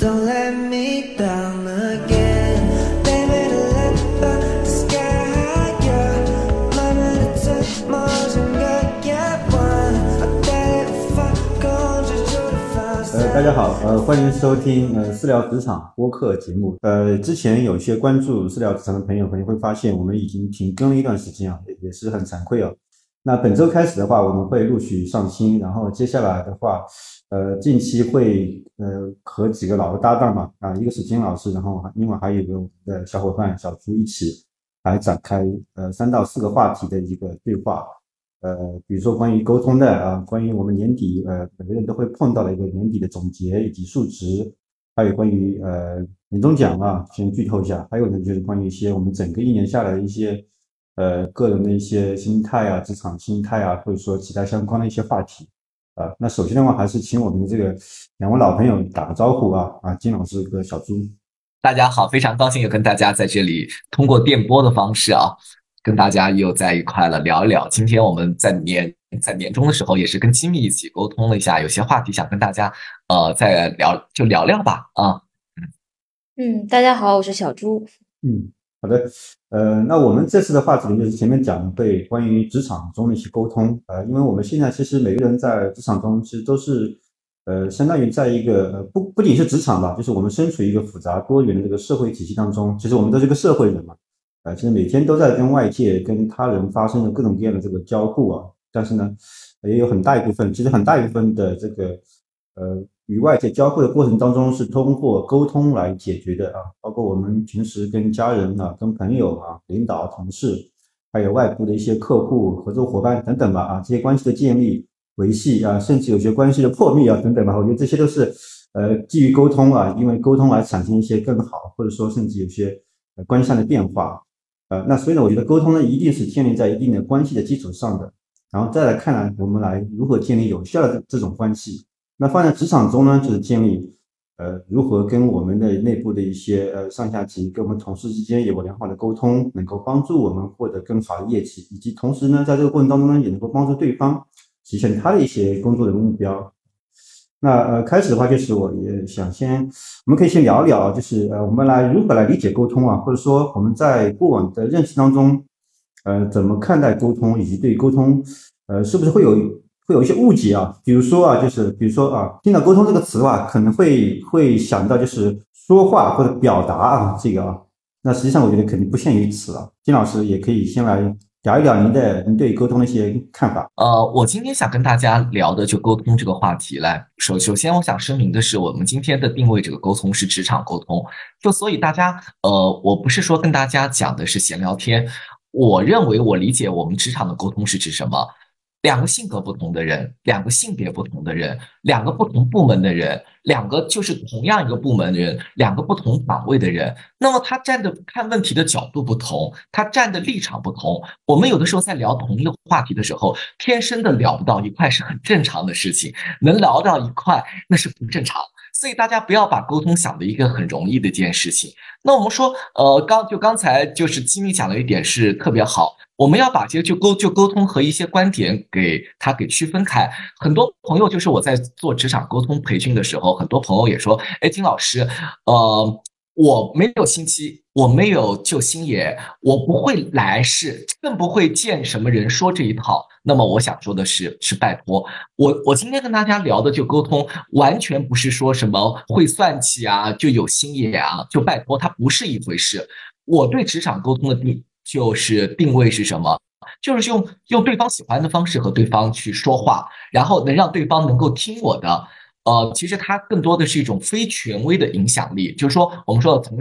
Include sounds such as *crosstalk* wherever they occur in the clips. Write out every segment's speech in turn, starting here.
Don't Let Me Down Again。大家好，欢迎收听呃私聊职场播客节目。呃之前有一些关注私聊职场的朋友可能会发现我们已经停更了一段时间啊，也是很惭愧哦。那本周开始的话，我们会陆续上新，然后接下来的话。呃，近期会呃和几个老的搭档嘛，啊，一个是金老师，然后另外还有一个我们的小伙伴小朱一起来展开呃三到四个话题的一个对话。呃，比如说关于沟通的啊，关于我们年底呃每个人都会碰到的一个年底的总结以及数值，还有关于呃年终奖啊，先剧透一下，还有呢就是关于一些我们整个一年下来的一些呃个人的一些心态啊、职场心态啊，或者说其他相关的一些话题啊。那首先的话，还是请我们的这个两位老朋友打个招呼啊啊，金老师和小朱。大家好，非常高兴又跟大家在这里通过电波的方式啊，跟大家又在一块了聊一聊。今天我们在年在年终的时候，也是跟金密一起沟通了一下，有些话题想跟大家呃再聊就聊聊吧啊。嗯，大家好，我是小朱。嗯，好的，呃，那我们这次的话题呢，就是前面讲的对关于职场中的一些沟通，呃，因为我们现在其实每个人在职场中其实都是，呃，相当于在一个不不仅是职场吧，就是我们身处一个复杂多元的这个社会体系当中，其实我们都是一个社会人嘛，呃，其实每天都在跟外界跟他人发生着各种各样的这个交互啊，但是呢，也有很大一部分，其实很大一部分的这个呃与外界交互的过程当中是通过沟通来解决的啊，包括我们平时跟家人啊、跟朋友啊、领导、同事，还有外部的一些客户、合作伙伴等等吧啊，这些关系的建立、维系啊，甚至有些关系的破灭啊等等吧，我觉得这些都是呃基于沟通啊，因为沟通来产生一些更好，或者说甚至有些呃关系上的变化。呃，那所以呢，我觉得沟通呢，一定是建立在一定的关系的基础上的，然后再来看呢，我们来如何建立有效的这种关系。那放在职场中呢，就是建立呃如何跟我们的内部的一些呃上下级跟我们同事之间有个良好的沟通，能够帮助我们获得更好的业绩，以及同时呢，在这个过程当中呢，也能够帮助对方实现他的一些工作的目标。那呃，开始的话就是我也想先，我们可以先聊一聊，就是呃，我们来如何来理解沟通啊，或者说我们在过往的认识当中，呃，怎么看待沟通，以及对沟通，呃，是不是会有会有一些误解啊？比如说啊，就是比如说啊，听到沟通这个词的话，可能会会想到就是说话或者表达啊，这个啊，那实际上我觉得肯定不限于此啊。金老师也可以先来聊一聊您的您对沟通的一些看法。呃，我今天想跟大家聊的就沟通这个话题来。首首先，我想声明的是，我们今天的定位这个沟通是职场沟通，就所以大家呃，我不是说跟大家讲的是闲聊天。我认为我理解我们职场的沟通是指什么？两个性格不同的人，两个性别不同的人，两个不同部门的人，两个就是同样一个部门的人，两个不同岗位的人，那么他站的看问题的角度不同，他站的立场不同。我们有的时候在聊同一个话题的时候，天生的聊不到一块是很正常的事情，能聊到一块那是不正常。所以大家不要把沟通想的一个很容易的一件事情。那我们说，呃，刚就刚才就是金米讲了一点是特别好，我们要把这个就沟就沟通和一些观点给他给区分开。很多朋友就是我在做职场沟通培训的时候，很多朋友也说，哎，金老师，呃，我没有心机，我没有救星爷，我不会来世，更不会见什么人说这一套。那么我想说的是，是拜托我，我今天跟大家聊的就沟通，完全不是说什么会算计啊，就有心眼啊，就拜托，它不是一回事。我对职场沟通的定就是定位是什么？就是用用对方喜欢的方式和对方去说话，然后能让对方能够听我的。呃，其实它更多的是一种非权威的影响力，就是说，我们说的从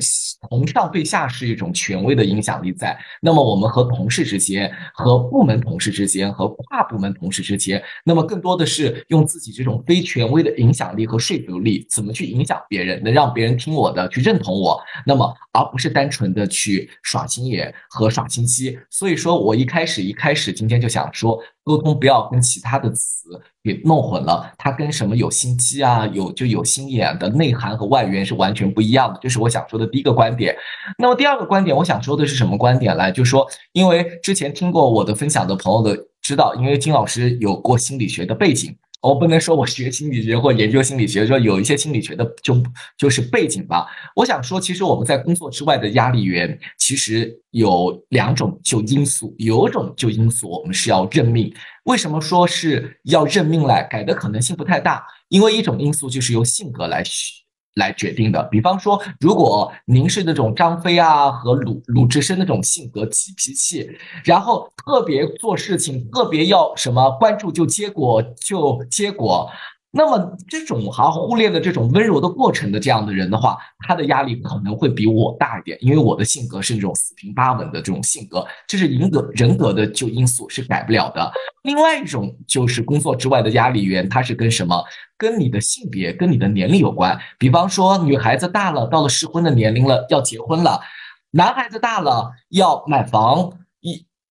从上对下是一种权威的影响力在。那么，我们和同事之间、和部门同事之间、和跨部门同事之间，那么更多的是用自己这种非权威的影响力和说服力，怎么去影响别人，能让别人听我的，去认同我。那么，而不是单纯的去耍心眼和耍心机。所以说我一开始一开始今天就想说。沟通不要跟其他的词给弄混了，它跟什么有心机啊，有就有心眼的内涵和外缘是完全不一样的，这是我想说的第一个观点。那么第二个观点，我想说的是什么观点来？就说，因为之前听过我的分享的朋友的知道，因为金老师有过心理学的背景，我不能说我学心理学或研究心理学，说有一些心理学的就就是背景吧。我想说，其实我们在工作之外的压力源，其实有两种就因素，有种就因素我们是要认命。为什么说是要认命来改的可能性不太大？因为一种因素就是由性格来来决定的。比方说，如果您是那种张飞啊和鲁鲁智深那种性格急脾气，然后特别做事情特别要什么关注就结果就结果。那么这种哈忽略了这种温柔的过程的这样的人的话，他的压力可能会比我大一点，因为我的性格是那种四平八稳的这种性格，这是人格人格的就因素是改不了的。另外一种就是工作之外的压力源，它是跟什么？跟你的性别、跟你的年龄有关。比方说，女孩子大了，到了适婚的年龄了，要结婚了；男孩子大了，要买房。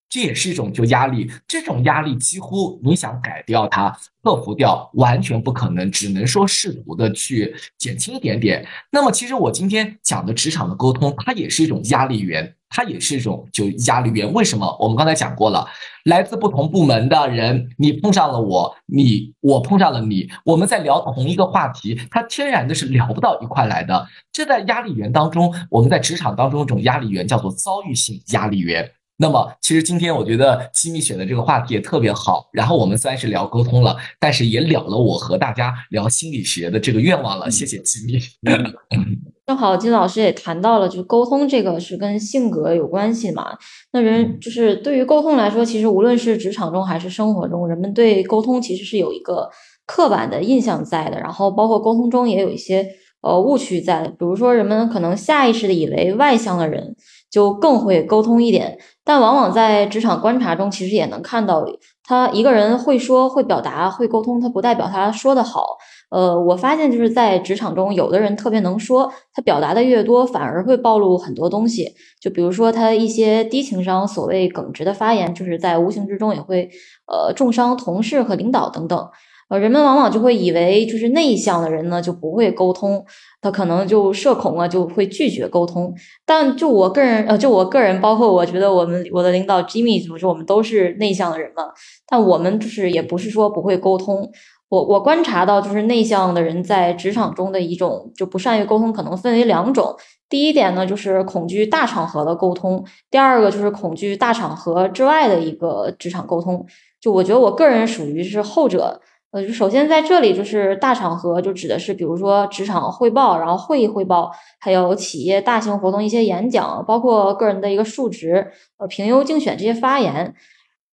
这也是一种就压力，这种压力几乎你想改掉它、克服掉，完全不可能，只能说试图的去减轻一点点。那么，其实我今天讲的职场的沟通，它也是一种压力源，它也是一种就压力源。为什么？我们刚才讲过了，来自不同部门的人，你碰上了我，你我碰上了你，我们在聊同一个话题，它天然的是聊不到一块来的。这在压力源当中，我们在职场当中一种压力源叫做遭遇性压力源。那么，其实今天我觉得机密选的这个话题也特别好。然后我们虽然是聊沟通了，但是也了了我和大家聊心理学的这个愿望了。谢谢机密。*laughs* 正好金老师也谈到了，就是沟通这个是跟性格有关系嘛。那人就是对于沟通来说，其实无论是职场中还是生活中，人们对沟通其实是有一个刻板的印象在的。然后包括沟通中也有一些呃误区在，比如说人们可能下意识的以为外向的人就更会沟通一点。但往往在职场观察中，其实也能看到，他一个人会说、会表达、会沟通，他不代表他说的好。呃，我发现就是在职场中，有的人特别能说，他表达的越多，反而会暴露很多东西。就比如说他一些低情商、所谓耿直的发言，就是在无形之中也会呃重伤同事和领导等等。呃，人们往往就会以为，就是内向的人呢就不会沟通，他可能就社恐啊，就会拒绝沟通。但就我个人，呃，就我个人，包括我觉得我们我的领导 Jimmy，就是我们都是内向的人嘛。但我们就是也不是说不会沟通。我我观察到，就是内向的人在职场中的一种就不善于沟通，可能分为两种。第一点呢，就是恐惧大场合的沟通；第二个就是恐惧大场合之外的一个职场沟通。就我觉得我个人属于是后者。呃，就首先在这里就是大场合，就指的是比如说职场汇报，然后会议汇报，还有企业大型活动一些演讲，包括个人的一个述职、呃评优竞选这些发言。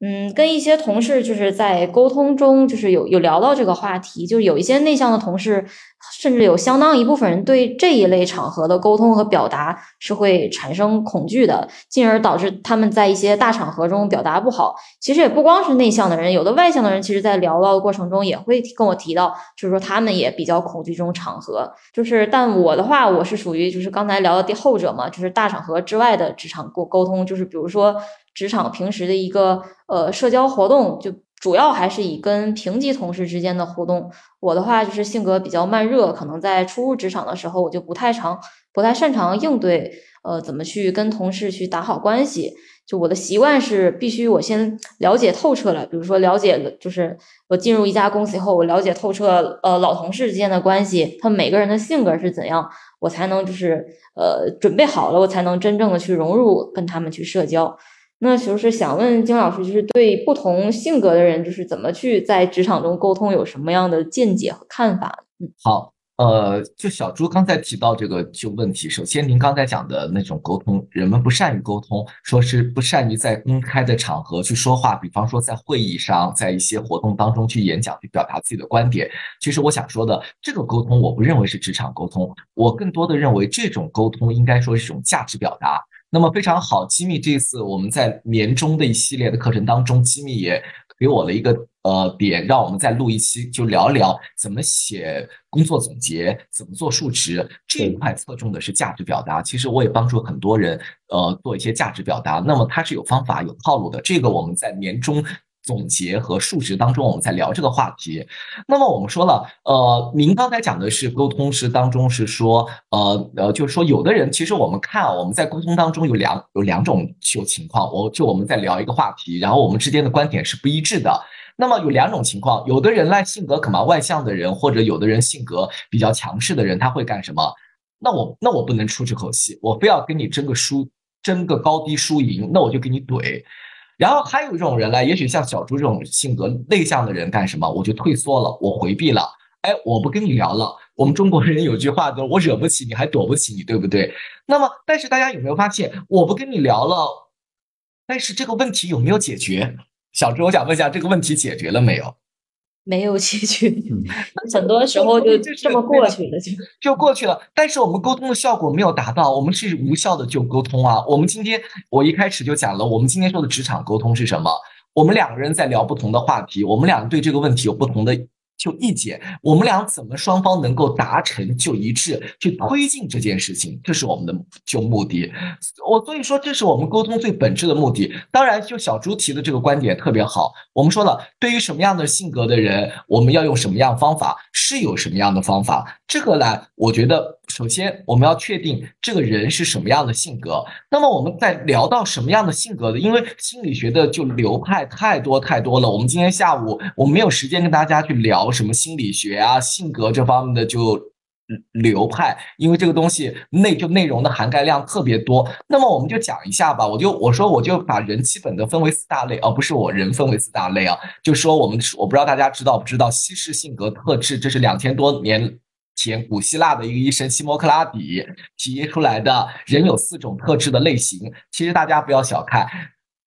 嗯，跟一些同事就是在沟通中，就是有有聊到这个话题，就是有一些内向的同事，甚至有相当一部分人对这一类场合的沟通和表达是会产生恐惧的，进而导致他们在一些大场合中表达不好。其实也不光是内向的人，有的外向的人，其实在聊到的过程中也会跟我提到，就是说他们也比较恐惧这种场合。就是，但我的话，我是属于就是刚才聊的第后者嘛，就是大场合之外的职场沟沟通，就是比如说。职场平时的一个呃社交活动，就主要还是以跟平级同事之间的互动。我的话就是性格比较慢热，可能在初入职场的时候，我就不太常、不太擅长应对，呃，怎么去跟同事去打好关系。就我的习惯是，必须我先了解透彻了。比如说，了解了，就是我进入一家公司以后，我了解透彻，呃，老同事之间的关系，他们每个人的性格是怎样，我才能就是呃准备好了，我才能真正的去融入，跟他们去社交。那就是想问金老师，就是对不同性格的人，就是怎么去在职场中沟通，有什么样的见解和看法？嗯，好，呃，就小朱刚才提到这个就问题，首先您刚才讲的那种沟通，人们不善于沟通，说是不善于在公开的场合去说话，比方说在会议上，在一些活动当中去演讲，去表达自己的观点。其实我想说的，这种沟通，我不认为是职场沟通，我更多的认为这种沟通应该说是一种价值表达。那么非常好，机密这次我们在年终的一系列的课程当中，机密也给我了一个呃点，让我们再录一期，就聊一聊怎么写工作总结，怎么做述职这一块，侧重的是价值表达。其实我也帮助很多人呃做一些价值表达，那么它是有方法有套路的。这个我们在年终。总结和数值当中，我们在聊这个话题。那么我们说了，呃，您刚才讲的是沟通是当中是说，呃呃，就是说有的人其实我们看我们在沟通当中有两有两种就情况，我就我们在聊一个话题，然后我们之间的观点是不一致的。那么有两种情况，有的人呢性格可能外向的人，或者有的人性格比较强势的人，他会干什么？那我那我不能出这口气，我非要跟你争个输，争个高低输赢，那我就给你怼。然后还有一种人呢，也许像小猪这种性格内向的人干什么？我就退缩了，我回避了，哎，我不跟你聊了。我们中国人有句话叫“我惹不起你，还躲不起你”，对不对？那么，但是大家有没有发现，我不跟你聊了，但是这个问题有没有解决？小猪，我想问一下，这个问题解决了没有？没有结局，嗯 *laughs* 很多时候就这么过去了，就就过去了。但是我们沟通的效果没有达到，我们是无效的就沟通啊。我们今天我一开始就讲了，我们今天说的职场沟通是什么？我们两个人在聊不同的话题，我们俩对这个问题有不同的就意见，我们俩怎么双方能够达成就一致，去推进这件事情，这是我们的就目的。我所以说，这是我们沟通最本质的目的。当然，就小猪提的这个观点特别好。我们说了，对于什么样的性格的人，我们要用什么样方法，是有什么样的方法。这个呢，我觉得首先我们要确定这个人是什么样的性格。那么我们在聊到什么样的性格的，因为心理学的就流派太多太多了。我们今天下午我没有时间跟大家去聊什么心理学啊、性格这方面的就流派，因为这个东西内就内容的涵盖量特别多。那么我们就讲一下吧。我就我说我就把人基本的分为四大类，而、不是我人分为四大类啊。就说我们我不知道大家知道不知道西式性格特质，这是两千多年。前古希腊的一个医生西摩克拉底提出来的人有四种特质的类型，其实大家不要小看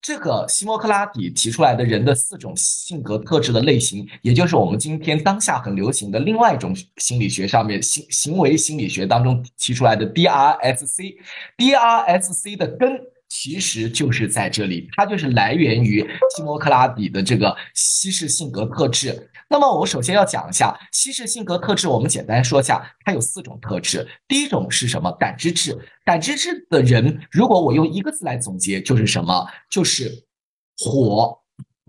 这个西摩克拉底提出来的人的四种性格特质的类型，也就是我们今天当下很流行的另外一种心理学上面行行为心理学当中提出来的 DRSC。DRSC 的根其实就是在这里，它就是来源于西摩克拉底的这个西式性格特质。那么我首先要讲一下西式性格特质，我们简单说一下，它有四种特质。第一种是什么？感知质。感知质的人，如果我用一个字来总结，就是什么？就是火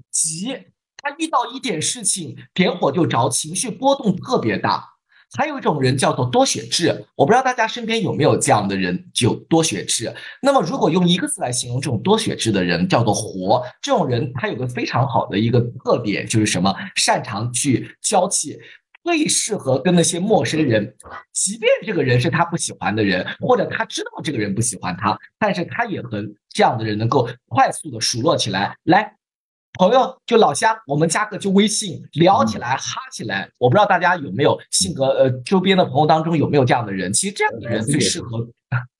急。他遇到一点事情，点火就着，情绪波动特别大。还有一种人叫做多血质，我不知道大家身边有没有这样的人，就多血质。那么如果用一个字来形容这种多血质的人，叫做活。这种人他有个非常好的一个特点，就是什么？擅长去交际，最适合跟那些陌生人，即便这个人是他不喜欢的人，或者他知道这个人不喜欢他，但是他也和这样的人能够快速的熟络起来。来。朋友就老乡，我们加个就微信聊起来哈起来。我不知道大家有没有性格呃，周边的朋友当中有没有这样的人？其实这样的人最适合。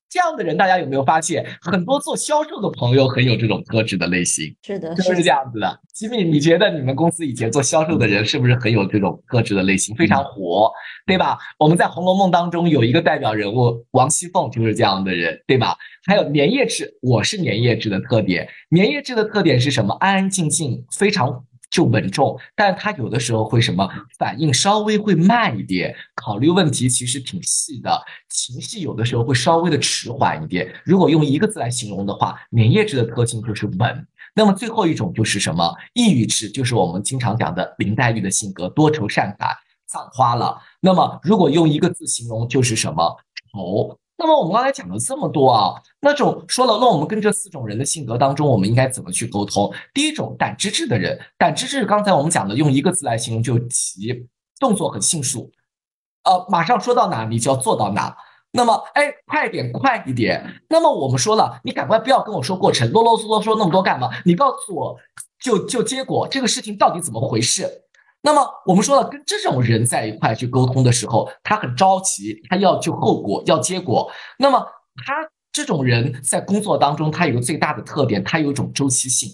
这样的人，大家有没有发现，很多做销售的朋友很有这种特质的类型？是的，是不是这样子的？吉米，你觉得你们公司以前做销售的人是不是很有这种特质的类型？非常火，对吧？我们在《红楼梦》当中有一个代表人物王熙凤就是这样的人，对吧？还有粘液质，我是粘液质的特点。粘液质的特点是什么？安安静静，非常。就稳重，但他有的时候会什么反应稍微会慢一点，考虑问题其实挺细的，情绪有的时候会稍微的迟缓一点。如果用一个字来形容的话，粘液质的特性就是稳。那么最后一种就是什么？抑郁质，就是我们经常讲的林黛玉的性格，多愁善感，葬花了。那么如果用一个字形容，就是什么？愁。那么我们刚才讲了这么多啊，那种说了，那我们跟这四种人的性格当中，我们应该怎么去沟通？第一种胆汁质的人，胆汁质刚才我们讲的，用一个字来形容就急，动作很迅速，呃，马上说到哪你就要做到哪。那么，哎，快点，快一点。那么我们说了，你赶快不要跟我说过程，啰啰嗦嗦说那么多干嘛？你告诉我就就结果，这个事情到底怎么回事？那么我们说了，跟这种人在一块去沟通的时候，他很着急，他要就后果，要结果。那么他这种人在工作当中，他有个最大的特点，他有一种周期性，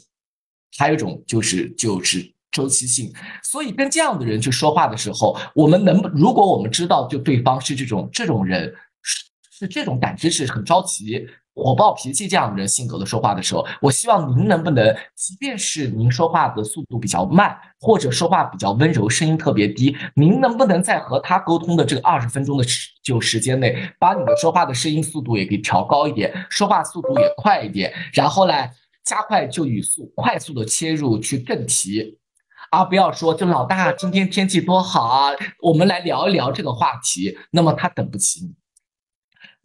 还有一种就是就是周期性。所以跟这样的人去说话的时候，我们能如果我们知道就对方是这种这种人，是是这种感知是很着急。火爆脾气这样的人性格的说话的时候，我希望您能不能，即便是您说话的速度比较慢，或者说话比较温柔，声音特别低，您能不能在和他沟通的这个二十分钟的时就时间内，把你的说话的声音速度也给调高一点，说话速度也快一点，然后呢，加快就语速，快速的切入去正题，而不要说就老大今天天气多好啊，我们来聊一聊这个话题，那么他等不起你。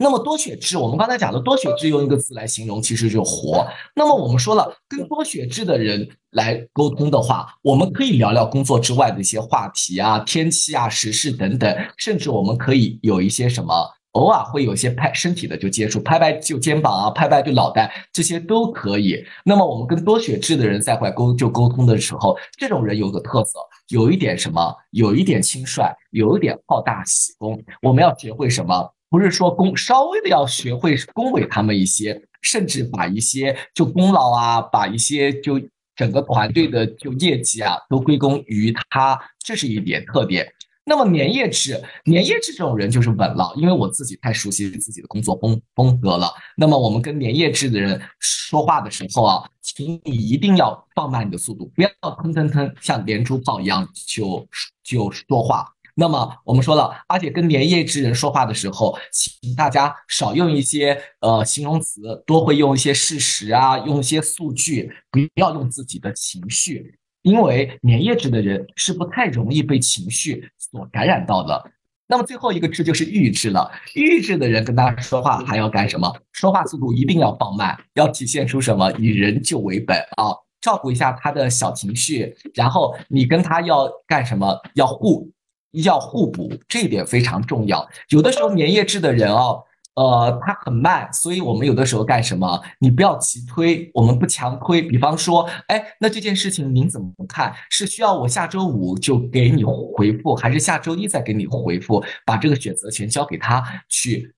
那么多血质，我们刚才讲的多血质用一个词来形容，其实就活。那么我们说了，跟多血质的人来沟通的话，我们可以聊聊工作之外的一些话题啊，天气啊、时事等等，甚至我们可以有一些什么，偶尔会有一些拍身体的就接触，拍拍就肩膀啊，拍拍就脑袋，这些都可以。那么我们跟多血质的人在外沟就沟通的时候，这种人有个特色，有一点什么，有一点轻率，有一点好大喜功。我们要学会什么？不是说恭稍微的要学会恭维他们一些，甚至把一些就功劳啊，把一些就整个团队的就业绩啊，都归功于他，这是一点特点。那么粘液质，粘液质这种人就是稳了，因为我自己太熟悉自己的工作风风格了。那么我们跟粘液质的人说话的时候啊，请你一定要放慢你的速度，不要腾腾腾像连珠炮一样就就说话。那么我们说了，而且跟粘液之人说话的时候，请大家少用一些呃形容词，多会用一些事实啊，用一些数据，不要用自己的情绪，因为粘液质的人是不太容易被情绪所感染到的。那么最后一个质就是预质了，预质的人跟大家说话还要干什么？说话速度一定要放慢，要体现出什么？以人就为本啊，照顾一下他的小情绪，然后你跟他要干什么？要互。要互补，这一点非常重要。有的时候粘液质的人哦，呃，他很慢，所以我们有的时候干什么？你不要急推，我们不强推。比方说，哎，那这件事情您怎么看？是需要我下周五就给你回复，还是下周一再给你回复？把这个选择权交给他去，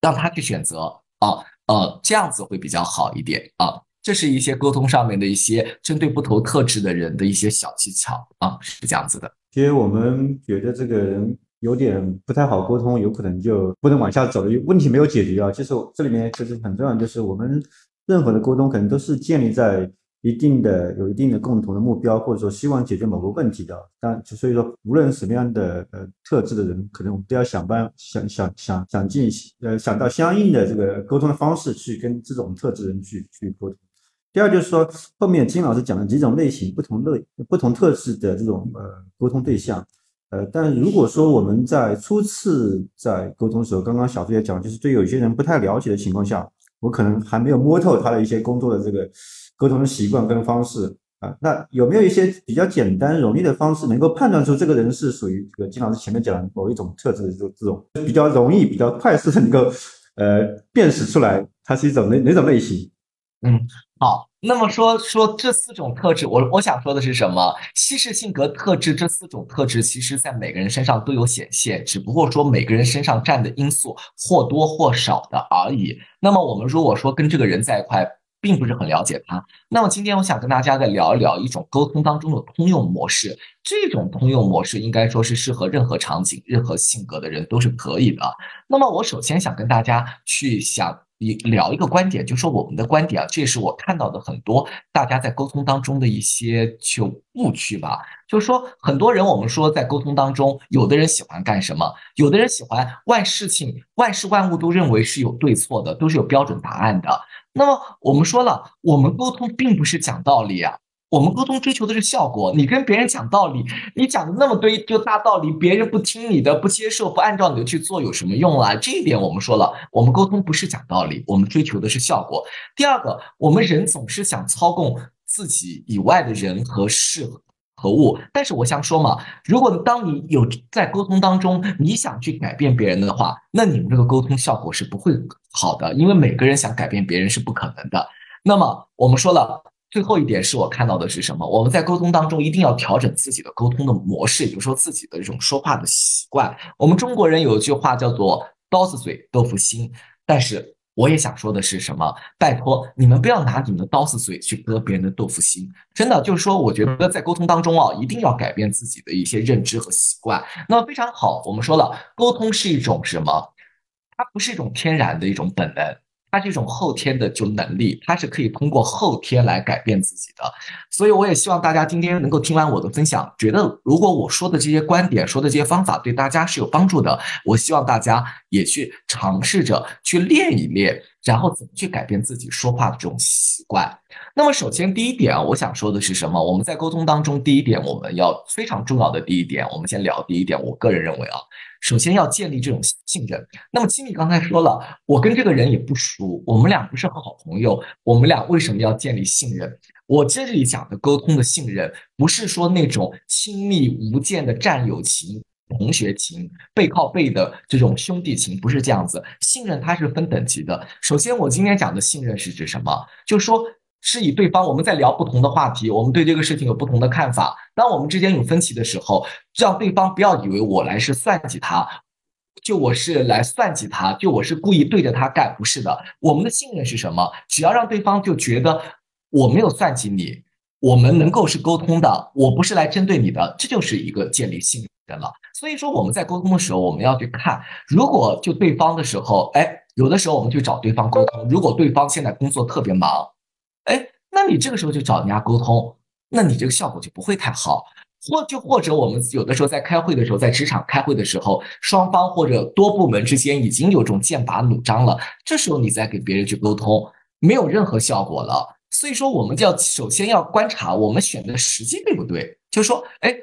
让他去选择啊，呃，这样子会比较好一点啊。这是一些沟通上面的一些针对不同特质的人的一些小技巧啊，是这样子的。其实我们觉得这个人有点不太好沟通，有可能就不能往下走了，问题没有解决啊。其实这里面其实很重要，就是我们任何的沟通可能都是建立在一定的有一定的共同的目标，或者说希望解决某个问题的。但所以说，无论什么样的呃特质的人，可能我们都要想办想想想想尽呃想到相应的这个沟通的方式去跟这种特质人去去沟通。第二就是说，后面金老师讲了几种类型、不同类、不同特质的这种呃沟通对象，呃，但如果说我们在初次在沟通的时候，刚刚小朱也讲，就是对有些人不太了解的情况下，我可能还没有摸透他的一些工作的这个沟通的习惯跟方式。啊，那有没有一些比较简单容易的方式，能够判断出这个人是属于这个金老师前面讲的某一种特质的这种这种比较容易、比较快速的能够呃辨识出来，他是一种哪哪种类型？嗯。好，那么说说这四种特质，我我想说的是什么？稀释性格特质这四种特质，其实在每个人身上都有显现，只不过说每个人身上占的因素或多或少的而已。那么我们如果说跟这个人在一块，并不是很了解他，那么今天我想跟大家再聊一聊一种沟通当中的通用模式。这种通用模式应该说是适合任何场景、任何性格的人都是可以的。那么我首先想跟大家去想。你聊一个观点，就说我们的观点啊，这也是我看到的很多大家在沟通当中的一些就误区吧。就是说，很多人我们说在沟通当中，有的人喜欢干什么？有的人喜欢万事情、万事万物都认为是有对错的，都是有标准答案的。那么我们说了，我们沟通并不是讲道理啊。我们沟通追求的是效果。你跟别人讲道理，你讲的那么堆就大道理，别人不听你的，不接受，不按照你的去做，有什么用啊？这一点我们说了，我们沟通不是讲道理，我们追求的是效果。第二个，我们人总是想操控自己以外的人和事和物，但是我想说嘛，如果当你有在沟通当中，你想去改变别人的话，那你们这个沟通效果是不会好的，因为每个人想改变别人是不可能的。那么我们说了。最后一点是我看到的是什么？我们在沟通当中一定要调整自己的沟通的模式，比如说自己的这种说话的习惯。我们中国人有一句话叫做“刀子嘴豆腐心”，但是我也想说的是什么？拜托你们不要拿你们的刀子嘴去割别人的豆腐心。真的就是说，我觉得在沟通当中啊，一定要改变自己的一些认知和习惯。那么非常好，我们说了，沟通是一种什么？它不是一种天然的一种本能。它是一种后天的就能力，它是可以通过后天来改变自己的，所以我也希望大家今天能够听完我的分享，觉得如果我说的这些观点、说的这些方法对大家是有帮助的，我希望大家也去尝试着去练一练，然后怎么去改变自己说话的这种习惯。那么首先第一点啊，我想说的是什么？我们在沟通当中，第一点我们要非常重要的第一点，我们先聊第一点。我个人认为啊，首先要建立这种信任。那么金米刚才说了，我跟这个人也不熟，我们俩不是好朋友，我们俩为什么要建立信任？我这里讲的沟通的信任，不是说那种亲密无间的战友情。同学情、背靠背的这种兄弟情不是这样子，信任它是分等级的。首先，我今天讲的信任是指什么？就是说，是以对方我们在聊不同的话题，我们对这个事情有不同的看法。当我们之间有分歧的时候，让对方不要以为我来是算计他，就我是来算计他，就我是故意对着他干，不是的。我们的信任是什么？只要让对方就觉得我没有算计你，我们能够是沟通的，我不是来针对你的，这就是一个建立信任了。所以说我们在沟通的时候，我们要去看，如果就对方的时候，哎，有的时候我们去找对方沟通，如果对方现在工作特别忙，哎，那你这个时候就找人家沟通，那你这个效果就不会太好。或就或者我们有的时候在开会的时候，在职场开会的时候，双方或者多部门之间已经有种剑拔弩张了，这时候你再给别人去沟通，没有任何效果了。所以说，我们就要首先要观察我们选的时机对不对，就是说，哎，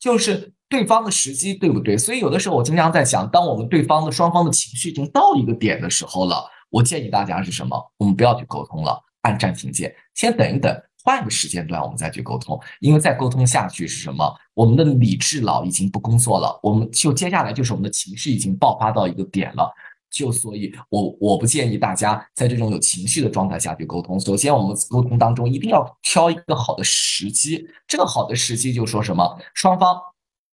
就是。对方的时机对不对？所以有的时候我经常在想，当我们对方的双方的情绪已经到一个点的时候了，我建议大家是什么？我们不要去沟通了，按暂停键，先等一等，换个时间段我们再去沟通。因为再沟通下去是什么？我们的理智脑已经不工作了，我们就接下来就是我们的情绪已经爆发到一个点了。就所以，我我不建议大家在这种有情绪的状态下去沟通。首先，我们沟通当中一定要挑一个好的时机，这个好的时机就说什么？双方。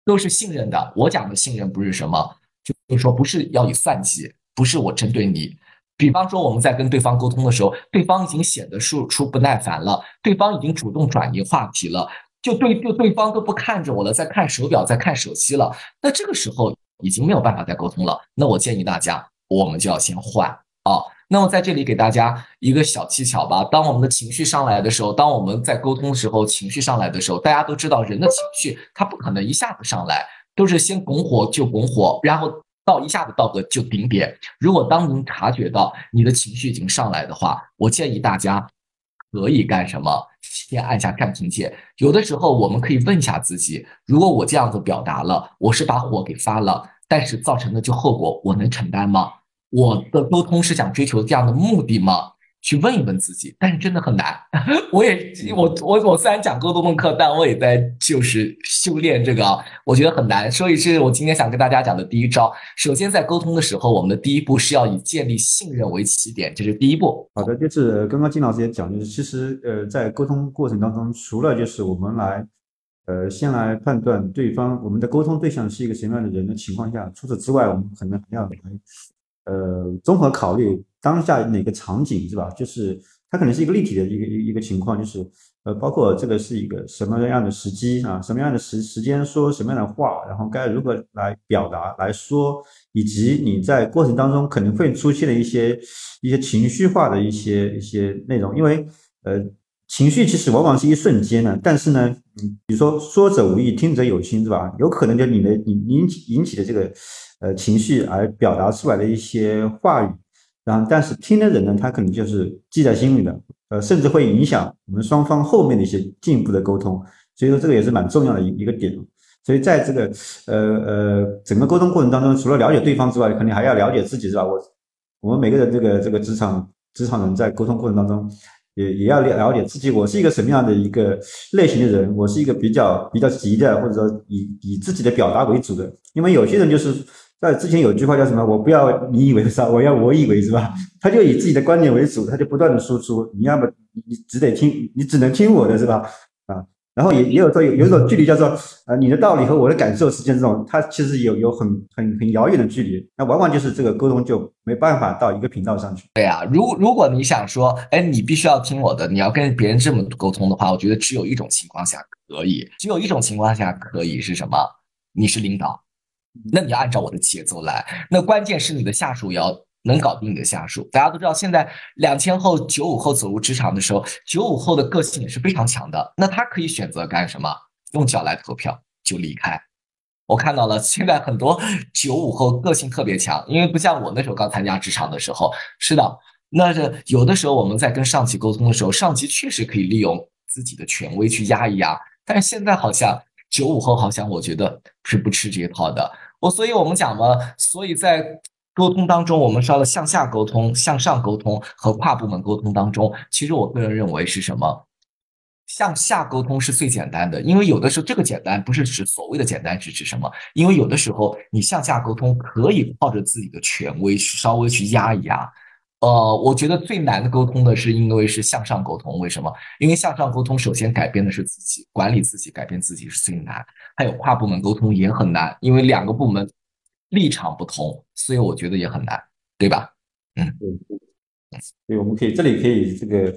都是信任的。我讲的信任不是什么，就是说不是要以算计，不是我针对你。比方说我们在跟对方沟通的时候，对方已经显得出出不耐烦了，对方已经主动转移话题了，就对就对方都不看着我了，在看手表，在看手机了。那这个时候已经没有办法再沟通了。那我建议大家，我们就要先换啊。那么在这里给大家一个小技巧吧。当我们的情绪上来的时候，当我们在沟通的时候，情绪上来的时候，大家都知道人的情绪它不可能一下子上来，都是先拱火就拱火，然后到一下子到个就顶点。如果当您察觉到你的情绪已经上来的话，我建议大家可以干什么？先按下暂停键。有的时候我们可以问一下自己：如果我这样子表达了，我是把火给发了，但是造成的就后果，我能承担吗？我的沟通是想追求这样的目的吗？去问一问自己，但是真的很难。*laughs* 我也我我我虽然讲沟通的课，但我也在就是修炼这个，我觉得很难。所以是我今天想跟大家讲的第一招。首先在沟通的时候，我们的第一步是要以建立信任为起点，这是第一步。好的，就是刚刚金老师也讲，就是其实呃在沟通过程当中，除了就是我们来呃先来判断对方我们的沟通对象是一个什么样的人的情况下，除此之外，我们可能还要来。呃，综合考虑当下哪个场景是吧？就是它可能是一个立体的一个一个情况，就是呃，包括这个是一个什么样的时机啊，什么样的时时间说什么样的话，然后该如何来表达来说，以及你在过程当中可能会出现的一些一些情绪化的一些一些内容，因为呃，情绪其实往往是一瞬间的，但是呢，嗯，比如说说者无意，听者有心，是吧？有可能就你的你引引起的这个。呃，情绪而表达出来的一些话语，然后但是听的人呢，他可能就是记在心里的，呃，甚至会影响我们双方后面的一些进一步的沟通，所以说这个也是蛮重要的一一个点。所以在这个呃呃整个沟通过程当中，除了了解对方之外，肯定还要了解自己，是吧？我我们每个人这个这个职场职场人在沟通过程当中。也也要了了解自己，我是一个什么样的一个类型的人？我是一个比较比较急的，或者说以以自己的表达为主的。因为有些人就是在之前有句话叫什么？我不要你以为是吧？我要我以为是吧？*laughs* 他就以自己的观点为主，他就不断的输出。你要么你只得听，你只能听我的是吧？啊。然后也也有说有有一种距离叫做呃你的道理和我的感受之间这种，它其实有有很很很遥远的距离，那往往就是这个沟通就没办法到一个频道上去。对啊，如如果你想说，哎，你必须要听我的，你要跟别人这么沟通的话，我觉得只有一种情况下可以，只有一种情况下可以是什么？你是领导，那你要按照我的节奏来，那关键是你的下属要。能搞定你的下属，大家都知道，现在两千后、九五后走入职场的时候，九五后的个性也是非常强的。那他可以选择干什么？用脚来投票就离开。我看到了，现在很多九五后个性特别强，因为不像我那时候刚参加职场的时候。是的，那这有的时候我们在跟上级沟通的时候，上级确实可以利用自己的权威去压一压，但是现在好像九五后好像我觉得是不吃这一套的。我所以我们讲嘛，所以在沟通当中，我们说的向下沟通、向上沟通和跨部门沟通当中，其实我个人认为是什么？向下沟通是最简单的，因为有的时候这个简单不是指所谓的简单，是指什么？因为有的时候你向下沟通可以靠着自己的权威去稍微去压一压。呃，我觉得最难的沟通的是因为是向上沟通，为什么？因为向上沟通首先改变的是自己，管理自己，改变自己是最难。还有跨部门沟通也很难，因为两个部门立场不同，所以我觉得也很难，对吧？嗯，对，所以我们可以这里可以这个。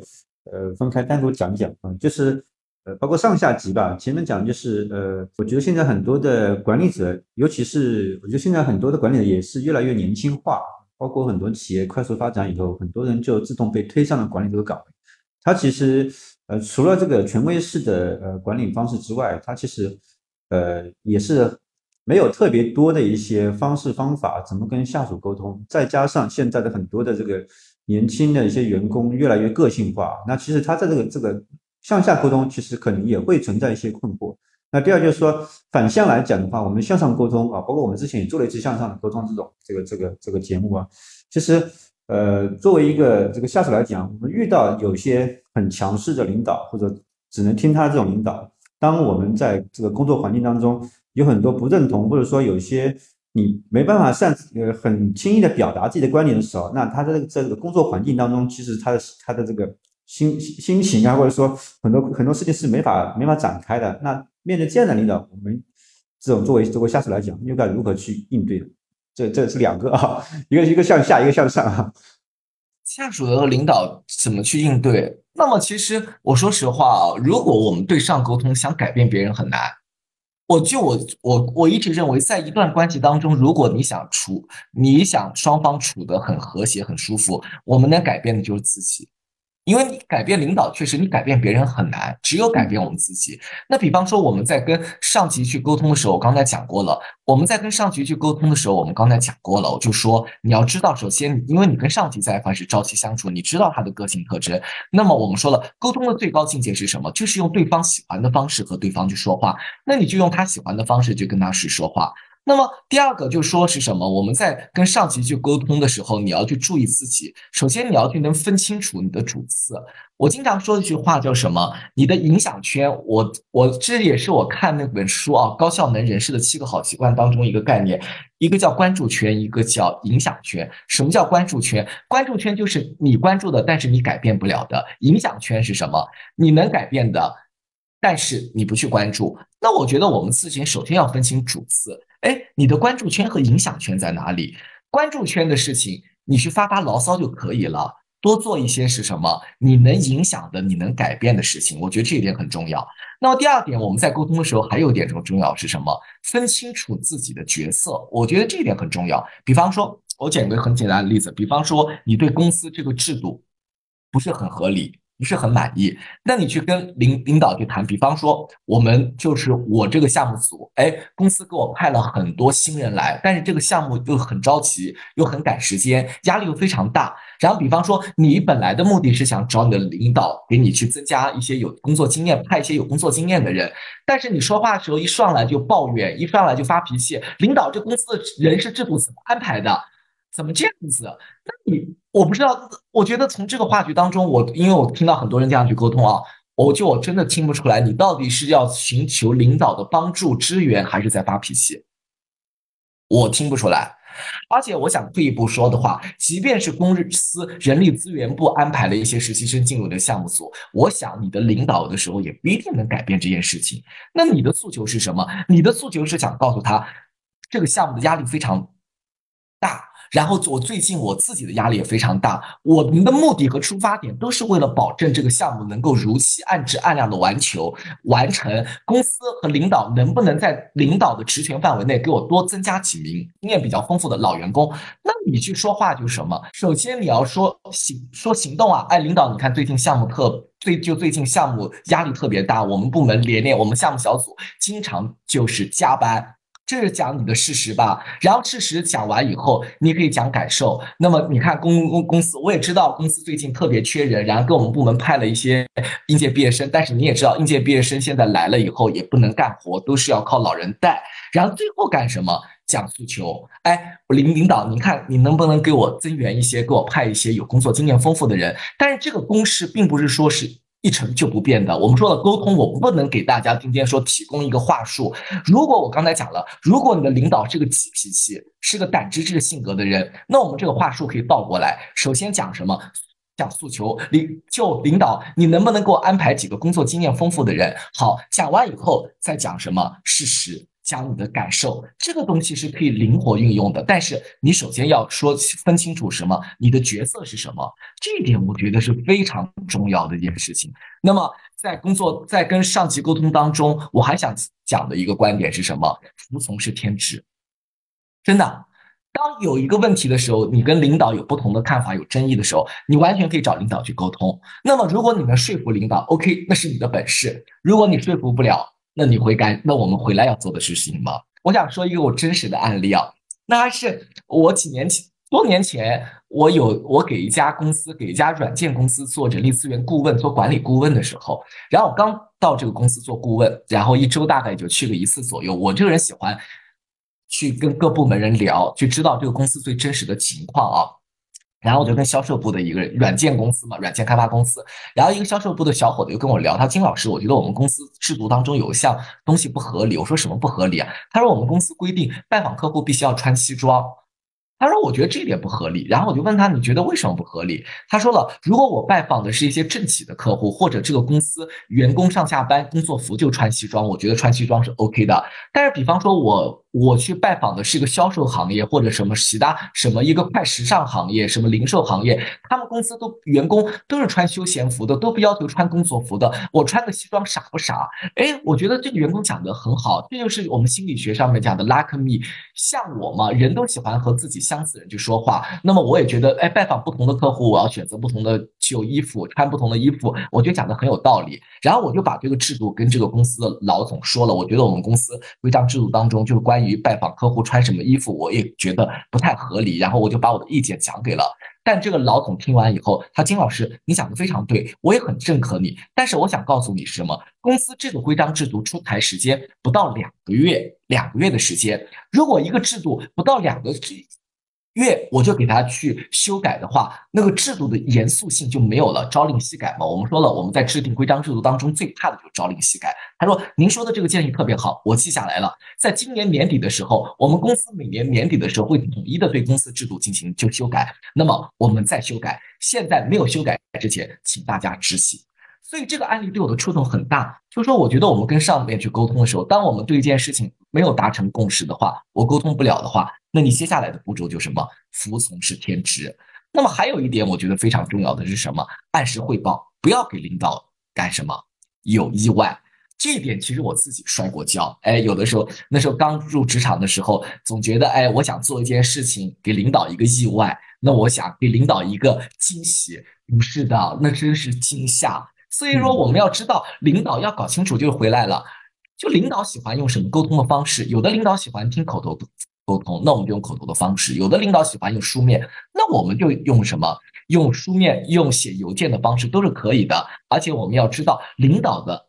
呃，分开单独讲讲啊，就是呃，包括上下级吧。前面讲就是呃，我觉得现在很多的管理者，尤其是我觉得现在很多的管理者也是越来越年轻化，包括很多企业快速发展以后，很多人就自动被推上了管理这个岗位。他其实呃，除了这个权威式的呃管理方式之外，他其实呃也是没有特别多的一些方式方法，怎么跟下属沟通，再加上现在的很多的这个。年轻的一些员工越来越个性化，那其实他在这个这个向下沟通，其实可能也会存在一些困惑。那第二就是说反向来讲的话，我们向上沟通啊，包括我们之前也做了一次向上的沟通这种这个这个这个节目啊，其实呃作为一个这个下属来讲，我们遇到有些很强势的领导或者只能听他这种领导，当我们在这个工作环境当中有很多不认同，或者说有些。你没办法擅呃很轻易的表达自己的观点的时候，那他在这个这个工作环境当中，其实他的他的这个心心情啊，或者说很多很多事情是没法没法展开的。那面对这样的领导，我们这种作为作为下属来讲，又该如何去应对？这这是两个啊，一个一个向下，一个向上啊。下属和领导怎么去应对？那么其实我说实话啊，如果我们对上沟通，想改变别人很难。我就我我我一直认为，在一段关系当中，如果你想处，你想双方处得很和谐、很舒服，我们能改变的就是自己。因为你改变领导，确实你改变别人很难，只有改变我们自己。那比方说我们在跟上级去沟通的时候，我刚才讲过了。我们在跟上级去沟通的时候，我们刚才讲过了，我就说你要知道，首先，因为你跟上级在一块是朝夕相处，你知道他的个性特征。那么我们说了，沟通的最高境界是什么？就是用对方喜欢的方式和对方去说话。那你就用他喜欢的方式去跟他去说话。那么第二个就说是什么？我们在跟上级去沟通的时候，你要去注意自己。首先，你要去能分清楚你的主次。我经常说一句话叫什么？你的影响圈。我我这也是我看那本书啊，《高效能人士的七个好习惯》当中一个概念，一个叫关注圈，一个叫影响圈。什么叫关注圈？关注圈就是你关注的，但是你改变不了的。影响圈是什么？你能改变的，但是你不去关注。那我觉得我们自己首先要分清主次。哎，你的关注圈和影响圈在哪里？关注圈的事情，你去发发牢骚就可以了。多做一些是什么？你能影响的、你能改变的事情，我觉得这一点很重要。那么第二点，我们在沟通的时候还有一点重重要是什么？分清楚自己的角色，我觉得这一点很重要。比方说，我举个很简单的例子，比方说你对公司这个制度不是很合理。不是很满意，那你去跟领领导去谈，比方说我们就是我这个项目组，哎，公司给我派了很多新人来，但是这个项目又很着急，又很赶时间，压力又非常大。然后比方说你本来的目的是想找你的领导给你去增加一些有工作经验，派一些有工作经验的人，但是你说话的时候一上来就抱怨，一上来就发脾气，领导这公司的人事制度怎么安排的？怎么这样子？那你我不知道。我觉得从这个话题当中，我因为我听到很多人这样去沟通啊，我就我真的听不出来，你到底是要寻求领导的帮助支援，还是在发脾气？我听不出来。而且我想退一步说的话，即便是公司人力资源部安排了一些实习生进入的项目组，我想你的领导的时候也不一定能改变这件事情。那你的诉求是什么？你的诉求是想告诉他，这个项目的压力非常大。然后我最近我自己的压力也非常大，我们的目的和出发点都是为了保证这个项目能够如期按质按量的完球完成。公司和领导能不能在领导的职权范围内给我多增加几名经验比较丰富的老员工？那你去说话就是什么？首先你要说行说行动啊！哎，领导，你看最近项目特最就最近项目压力特别大，我们部门连连我们项目小组经常就是加班。这是讲你的事实吧。然后事实讲完以后，你可以讲感受。那么你看公公公司，我也知道公司最近特别缺人，然后给我们部门派了一些应届毕业生。但是你也知道，应届毕业生现在来了以后也不能干活，都是要靠老人带。然后最后干什么？讲诉求。哎，领领导，你看你能不能给我增援一些，给我派一些有工作经验丰富的人？但是这个公式并不是说是。一成就不变的。我们说了沟通，我不能给大家今天说提供一个话术。如果我刚才讲了，如果你的领导是个急脾气，是个胆汁质性格的人，那我们这个话术可以倒过来。首先讲什么？讲诉求。领就领导，你能不能给我安排几个工作经验丰富的人？好，讲完以后再讲什么？事实。讲你的感受，这个东西是可以灵活运用的，但是你首先要说分清楚什么，你的角色是什么，这一点我觉得是非常重要的一件事情。那么在工作在跟上级沟通当中，我还想讲的一个观点是什么？服从是天职，真的。当有一个问题的时候，你跟领导有不同的看法、有争议的时候，你完全可以找领导去沟通。那么如果你能说服领导，OK，那是你的本事。如果你说服不了，那你会干？那我们回来要做的事情吗？我想说一个我真实的案例啊，那是我几年前、多年前，我有我给一家公司，给一家软件公司做人力资源顾问、做管理顾问的时候，然后我刚到这个公司做顾问，然后一周大概就去了一次左右。我这个人喜欢去跟各部门人聊，去知道这个公司最真实的情况啊。然后我就跟销售部的一个软件公司嘛，软件开发公司，然后一个销售部的小伙子就跟我聊，他说金老师，我觉得我们公司制度当中有一项东西不合理。我说什么不合理啊？他说我们公司规定拜访客户必须要穿西装。他说：“我觉得这一点不合理。”然后我就问他：“你觉得为什么不合理？”他说了：“如果我拜访的是一些政企的客户，或者这个公司员工上下班工作服就穿西装，我觉得穿西装是 OK 的。但是，比方说我我去拜访的是一个销售行业，或者什么其他什么一个快时尚行业，什么零售行业，他们公司都员工都是穿休闲服的，都不要求穿工作服的。我穿个西装傻不傻？哎，我觉得这个员工讲的很好，这就是我们心理学上面讲的 luck me。像我嘛，人都喜欢和自己。相似人去说话，那么我也觉得，哎，拜访不同的客户，我要选择不同的旧衣服，穿不同的衣服，我觉得讲的很有道理。然后我就把这个制度跟这个公司的老总说了，我觉得我们公司规章制度当中，就是关关于拜访客户穿什么衣服，我也觉得不太合理。然后我就把我的意见讲给了，但这个老总听完以后，他金老师，你讲的非常对，我也很认可你。但是我想告诉你什么？公司这个规章制度出台时间不到两个月，两个月的时间，如果一个制度不到两个月我就给他去修改的话，那个制度的严肃性就没有了，朝令夕改嘛。我们说了，我们在制定规章制度当中最怕的就是朝令夕改。他说：“您说的这个建议特别好，我记下来了。在今年年底的时候，我们公司每年年底的时候会统一的对公司制度进行就修改。那么我们再修改，现在没有修改之前，请大家执行。”所以这个案例对我的触动很大，就是说，我觉得我们跟上面去沟通的时候，当我们对一件事情没有达成共识的话，我沟通不了的话，那你接下来的步骤就什么？服从是天职。那么还有一点，我觉得非常重要的是什么？按时汇报，不要给领导干什么有意外。这一点其实我自己摔过跤。哎，有的时候那时候刚入职场的时候，总觉得哎，我想做一件事情给领导一个意外，那我想给领导一个惊喜，不是的，那真是惊吓。所以说，我们要知道，领导要搞清楚，就是回来了。就领导喜欢用什么沟通的方式？有的领导喜欢听口头沟通，那我们就用口头的方式；有的领导喜欢用书面，那我们就用什么？用书面、用写邮件的方式都是可以的。而且我们要知道，领导的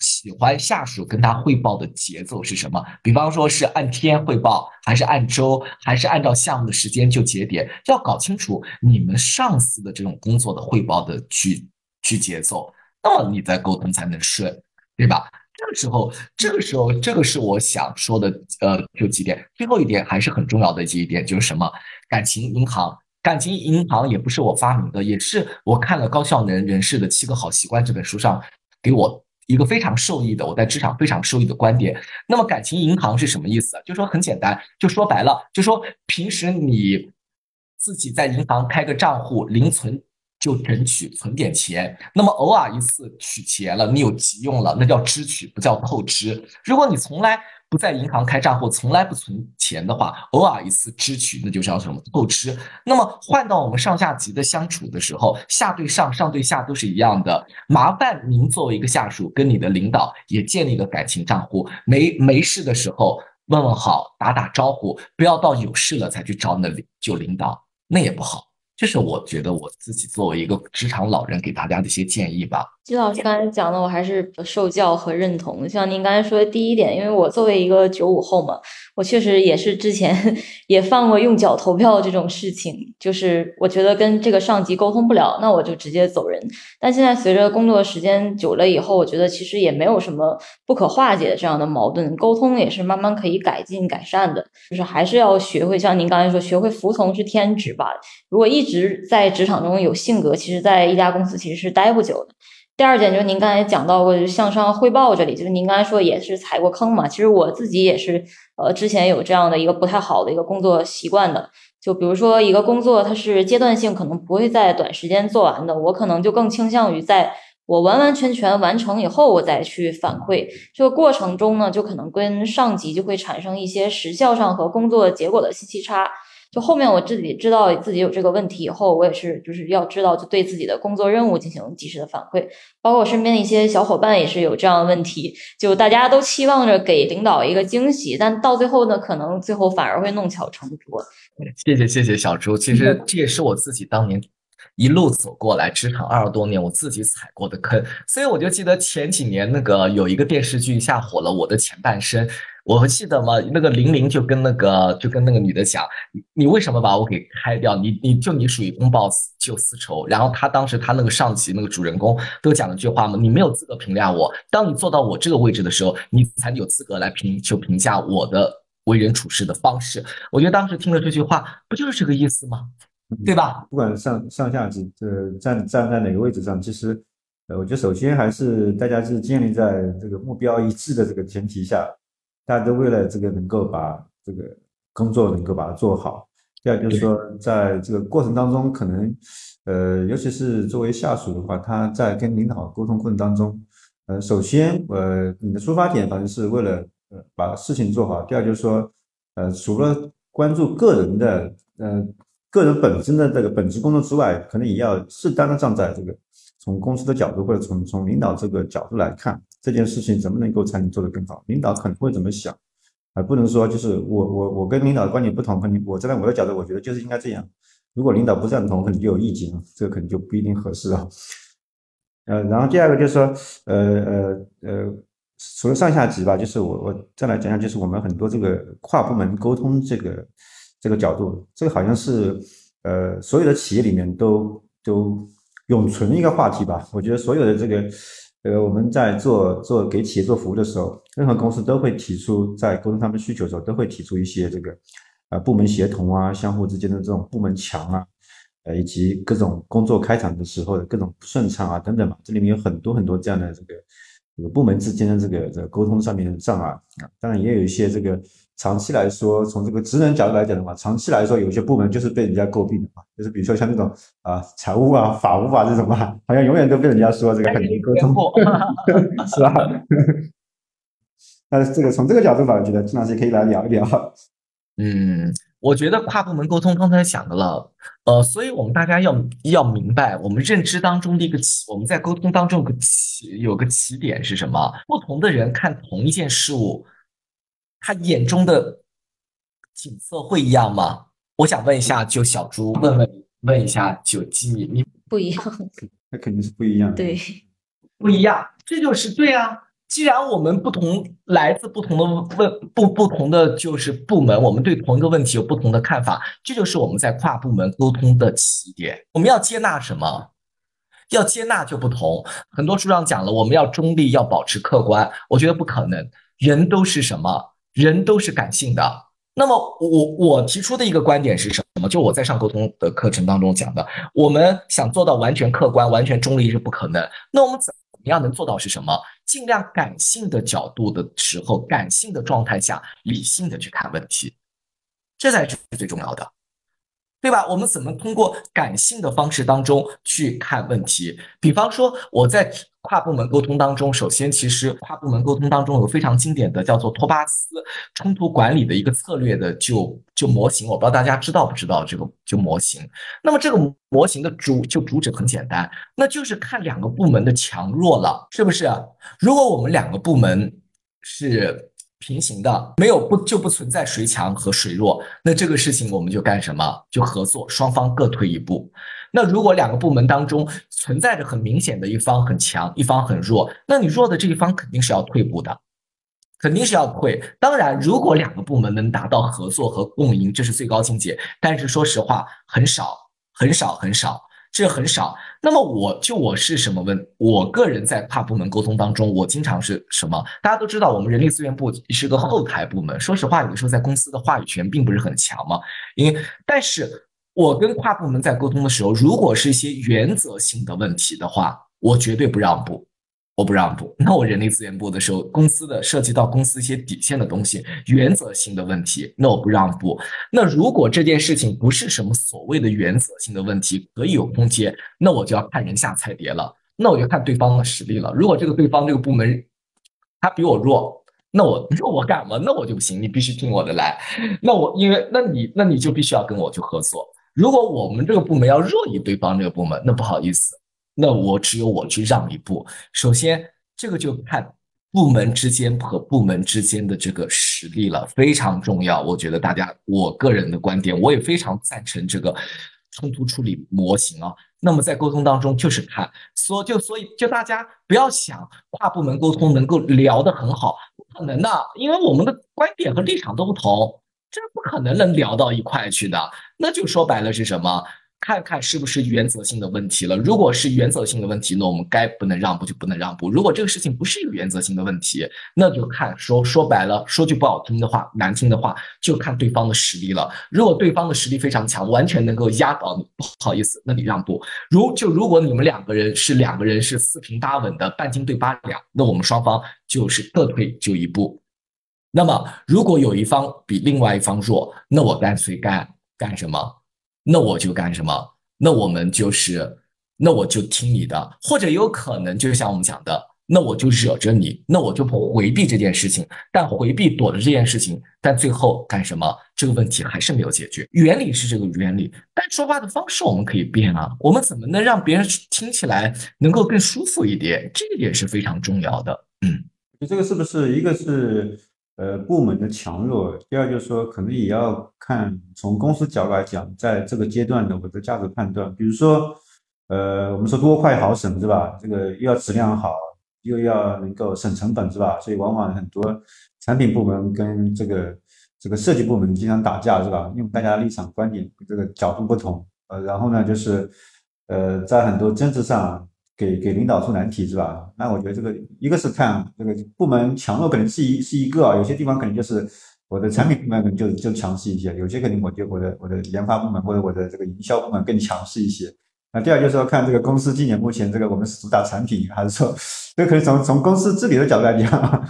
喜欢下属跟他汇报的节奏是什么？比方说是按天汇报，还是按周，还是按照项目的时间就节点？要搞清楚你们上司的这种工作的汇报的去。去节奏，那么你在沟通才能顺，对吧？这个时候，这个时候，这个是我想说的，呃，就几点。最后一点还是很重要的一点，就是什么？感情银行，感情银行也不是我发明的，也是我看了《高效能人士的七个好习惯》这本书上给我一个非常受益的，我在职场非常受益的观点。那么，感情银行是什么意思？就说很简单，就说白了，就说平时你自己在银行开个账户，零存。就整取存点钱，那么偶尔一次取钱了，你有急用了，那叫支取，不叫透支。如果你从来不在银行开账户，从来不存钱的话，偶尔一次支取，那就叫什么透支。那么换到我们上下级的相处的时候，下对上，上对下都是一样的。麻烦您作为一个下属，跟你的领导也建立一个感情账户，没没事的时候。问问好，打打招呼，不要到有事了才去找那领就领导，那也不好。这是我觉得我自己作为一个职场老人给大家的一些建议吧。金老师刚才讲的，我还是受教和认同。像您刚才说的第一点，因为我作为一个九五后嘛，我确实也是之前 *laughs* 也犯过用脚投票这种事情，就是我觉得跟这个上级沟通不了，那我就直接走人。但现在随着工作时间久了以后，我觉得其实也没有什么不可化解的这样的矛盾，沟通也是慢慢可以改进改善的。就是还是要学会像您刚才说，学会服从是天职吧。如果一直在职场中有性格，其实在一家公司其实是待不久的。第二点就是您刚才讲到过，就是向上汇报这里，就是您刚才说也是踩过坑嘛。其实我自己也是，呃，之前有这样的一个不太好的一个工作习惯的。就比如说一个工作，它是阶段性，可能不会在短时间做完的，我可能就更倾向于在我完完全全完成以后，我再去反馈。这个过程中呢，就可能跟上级就会产生一些时效上和工作结果的信息差。就后面我自己知道自己有这个问题以后，我也是就是要知道，就对自己的工作任务进行及时的反馈。包括我身边的一些小伙伴也是有这样的问题，就大家都期望着给领导一个惊喜，但到最后呢，可能最后反而会弄巧成拙。谢谢谢谢小朱，其实这也是我自己当年一路走过来职场二十多年，我自己踩过的坑。所以我就记得前几年那个有一个电视剧一下火了，《我的前半生》。我记得嘛？那个玲玲就跟那个就跟那个女的讲，你为什么把我给开掉？你你就你属于公报就私仇。然后他当时他那个上级那个主人公都讲了句话嘛，你没有资格评价我。当你做到我这个位置的时候，你才有资格来评就评价我的为人处事的方式。我觉得当时听了这句话，不就是这个意思吗？对吧？不管上上下级呃站站在哪个位置上，其实呃，我觉得首先还是大家是建立在这个目标一致的这个前提下。大家都为了这个能够把这个工作能够把它做好。第二就是说，在这个过程当中，可能呃，尤其是作为下属的话，他在跟领导沟通过程当中，呃，首先呃，你的出发点反正是为了呃把事情做好。第二就是说，呃，除了关注个人的呃个人本身的这个本职工作之外，可能也要适当的站在这个从公司的角度或者从从领导这个角度来看。这件事情怎么能够才能做得更好？领导可能会怎么想？而不能说就是我我我跟领导的观点不同，可能我站在我的角度，我觉得就是应该这样。如果领导不赞同，可能就有意见，这个可能就不一定合适啊。呃，然后第二个就是说，呃呃呃，除了上下级吧，就是我我再来讲讲，就是我们很多这个跨部门沟通这个这个角度，这个好像是呃所有的企业里面都都永存一个话题吧。我觉得所有的这个。呃，我们在做做给企业做服务的时候，任何公司都会提出，在沟通他们需求的时候，都会提出一些这个，呃，部门协同啊，相互之间的这种部门墙啊，呃，以及各种工作开展的时候的各种不顺畅啊等等嘛，这里面有很多很多这样的这个，这个部门之间的这个这个沟通上面的障碍啊，当然也有一些这个。长期来说，从这个职能角度来讲的话，长期来说，有些部门就是被人家诟病的嘛，就是比如说像那种啊，财务啊、法务啊这种啊，好像永远都被人家说这个很难沟通，*laughs* 是吧？*laughs* 但是这个从这个角度吧，我觉得金老师可以来聊一聊。嗯，我觉得跨部门沟通刚才讲的了，呃，所以我们大家要要明白，我们认知当中的一个起，我们在沟通当中有个起有个起点是什么？不同的人看同一件事物。他眼中的景色会一样吗？我想问一下，就小朱问问问一下九鸡，你不一样，那肯定是不一样。对，不一样，这就是对啊。既然我们不同，来自不同的问不不同的就是部门，我们对同一个问题有不同的看法，这就是我们在跨部门沟通的起点。我们要接纳什么？要接纳就不同。很多书上讲了，我们要中立，要保持客观。我觉得不可能，人都是什么？人都是感性的，那么我我提出的一个观点是什么？就我在上沟通的课程当中讲的，我们想做到完全客观、完全中立是不可能。那我们怎么样能做到是什么？尽量感性的角度的时候，感性的状态下，理性的去看问题，这才是最重要的，对吧？我们怎么通过感性的方式当中去看问题？比方说我在。跨部门沟通当中，首先，其实跨部门沟通当中有非常经典的叫做托巴斯冲突管理的一个策略的就就模型，我不知道大家知道不知道这个就模型。那么这个模型的主就主旨很简单，那就是看两个部门的强弱了，是不是？如果我们两个部门是平行的，没有不就不存在谁强和谁弱。那这个事情我们就干什么？就合作，双方各退一步。那如果两个部门当中存在着很明显的一方很强，一方很弱，那你弱的这一方肯定是要退步的，肯定是要退。当然，如果两个部门能达到合作和共赢，这是最高境界。但是说实话，很少，很少，很少，这很少。那么我就我是什么问？我个人在跨部门沟通当中，我经常是什么？大家都知道，我们人力资源部是个后台部门。说实话，有的时候在公司的话语权并不是很强嘛。因为，但是。我跟跨部门在沟通的时候，如果是一些原则性的问题的话，我绝对不让步，我不让步。那我人力资源部的时候，公司的涉及到公司一些底线的东西，原则性的问题，那我不让步。那如果这件事情不是什么所谓的原则性的问题，可以有空间，那我就要看人下菜碟了，那我就看对方的实力了。如果这个对方这个部门他比我弱，那我 *laughs* 弱我干嘛？那我就不行，你必须听我的来。那我因为那你那你就必须要跟我去合作。如果我们这个部门要弱于对方这个部门，那不好意思，那我只有我去让一步。首先，这个就看部门之间和部门之间的这个实力了，非常重要。我觉得大家，我个人的观点，我也非常赞成这个冲突处理模型啊。那么在沟通当中，就是看，所就所以就大家不要想跨部门沟通能够聊得很好，不可能的，因为我们的观点和立场都不同。这不可能能聊到一块去的，那就说白了是什么？看看是不是原则性的问题了。如果是原则性的问题，那我们该不能让步就不能让步。如果这个事情不是一个原则性的问题，那就看说说白了，说句不好听的话，难听的话，就看对方的实力了。如果对方的实力非常强，完全能够压倒你，不好意思，那你让步。如就如果你们两个人是两个人是四平八稳的半斤对八两，那我们双方就是各退就一步。那么，如果有一方比另外一方弱，那我干脆干干什么？那我就干什么？那我们就是，那我就听你的，或者有可能就像我们讲的，那我就惹着你，那我就回避这件事情。但回避躲着这件事情，但最后干什么？这个问题还是没有解决。原理是这个原理，但说话的方式我们可以变啊。我们怎么能让别人听起来能够更舒服一点？这一点是非常重要的。嗯，你这个是不是一个是？呃，部门的强弱。第二就是说，可能也要看从公司角度来讲，在这个阶段的我的价值判断。比如说，呃，我们说多快好省是吧？这个又要质量好，又要能够省成本是吧？所以往往很多产品部门跟这个这个设计部门经常打架是吧？因为大家立场观点这个角度不同。呃，然后呢，就是呃，在很多争执上。给给领导出难题是吧？那我觉得这个一个是看这个部门强弱可能是一是一个啊，有些地方可能就是我的产品部门可能就就强势一些，有些可能我就我的我的研发部门或者我的这个营销部门更强势一些。那第二就是说看这个公司今年目前这个我们是主打产品还是说，*laughs* 这可以从从公司治理的角度来讲。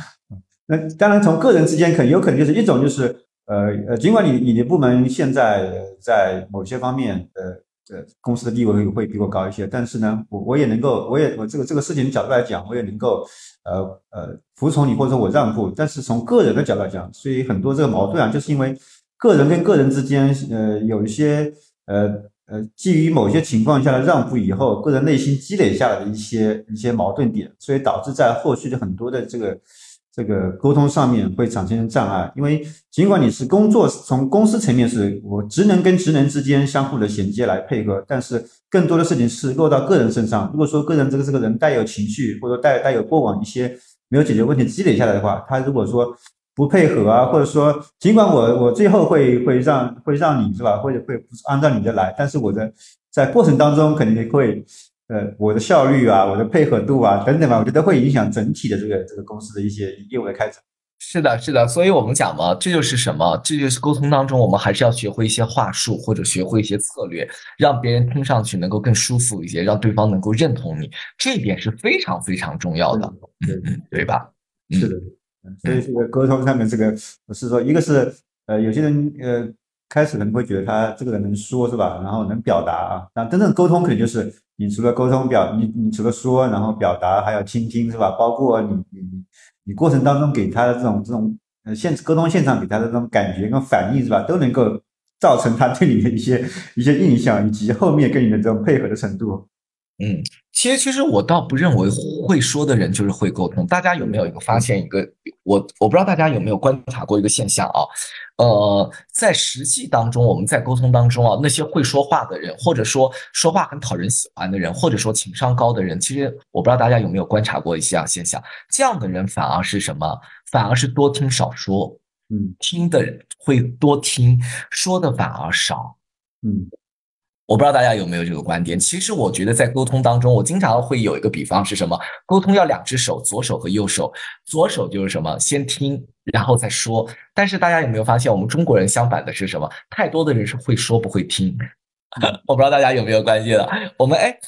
那当然从个人之间可能有可能就是一种就是呃呃，尽管你你的部门现在在某些方面呃。呃，公司的地位会比我高一些，但是呢，我我也能够，我也我这个这个事情的角度来讲，我也能够，呃呃，服从你或者我让步。但是从个人的角度来讲，所以很多这个矛盾啊，就是因为个人跟个人之间，呃，有一些呃呃，基于某些情况下的让步以后，个人内心积累下来的一些一些矛盾点，所以导致在后续的很多的这个。这个沟通上面会产生障碍，因为尽管你是工作从公司层面是我职能跟职能之间相互的衔接来配合，但是更多的事情是落到个人身上。如果说个人这个这个人带有情绪，或者带带有过往一些没有解决问题积累下来的话，他如果说不配合啊，或者说尽管我我最后会会让会让你是吧，或者会按照你的来，但是我的在过程当中肯定会。呃，我的效率啊，我的配合度啊，等等吧，我觉得会影响整体的这个这个公司的一些业务的开展。是的，是的，所以我们讲嘛，这就是什么？这就是沟通当中，我们还是要学会一些话术，或者学会一些策略，让别人听上去能够更舒服一些，让对方能够认同你，这一点是非常非常重要的。嗯嗯，对吧？是的，所以这个沟通上面，这个我是说，一个是呃，有些人呃，开始可能会觉得他这个人能说是吧，然后能表达啊，那真正沟通可能就是。你除了沟通表，你你除了说，然后表达，还要倾听，是吧？包括你你你你过程当中给他的这种这种呃现沟通现场给他的这种感觉跟反应，是吧？都能够造成他对你的一些一些印象，以及后面跟你的这种配合的程度。嗯，其实其实我倒不认为会说的人就是会沟通。大家有没有一个发现一个我我不知道大家有没有观察过一个现象啊？呃，在实际当中，我们在沟通当中啊，那些会说话的人，或者说说话很讨人喜欢的人，或者说情商高的人，其实我不知道大家有没有观察过一些啊现象，这样的人反而是什么？反而是多听少说，嗯听的人会多听，说的反而少。嗯我不知道大家有没有这个观点。其实我觉得在沟通当中，我经常会有一个比方是什么？沟通要两只手，左手和右手。左手就是什么？先听，然后再说。但是大家有没有发现，我们中国人相反的是什么？太多的人是会说不会听。*laughs* 我不知道大家有没有关系的。我们哎，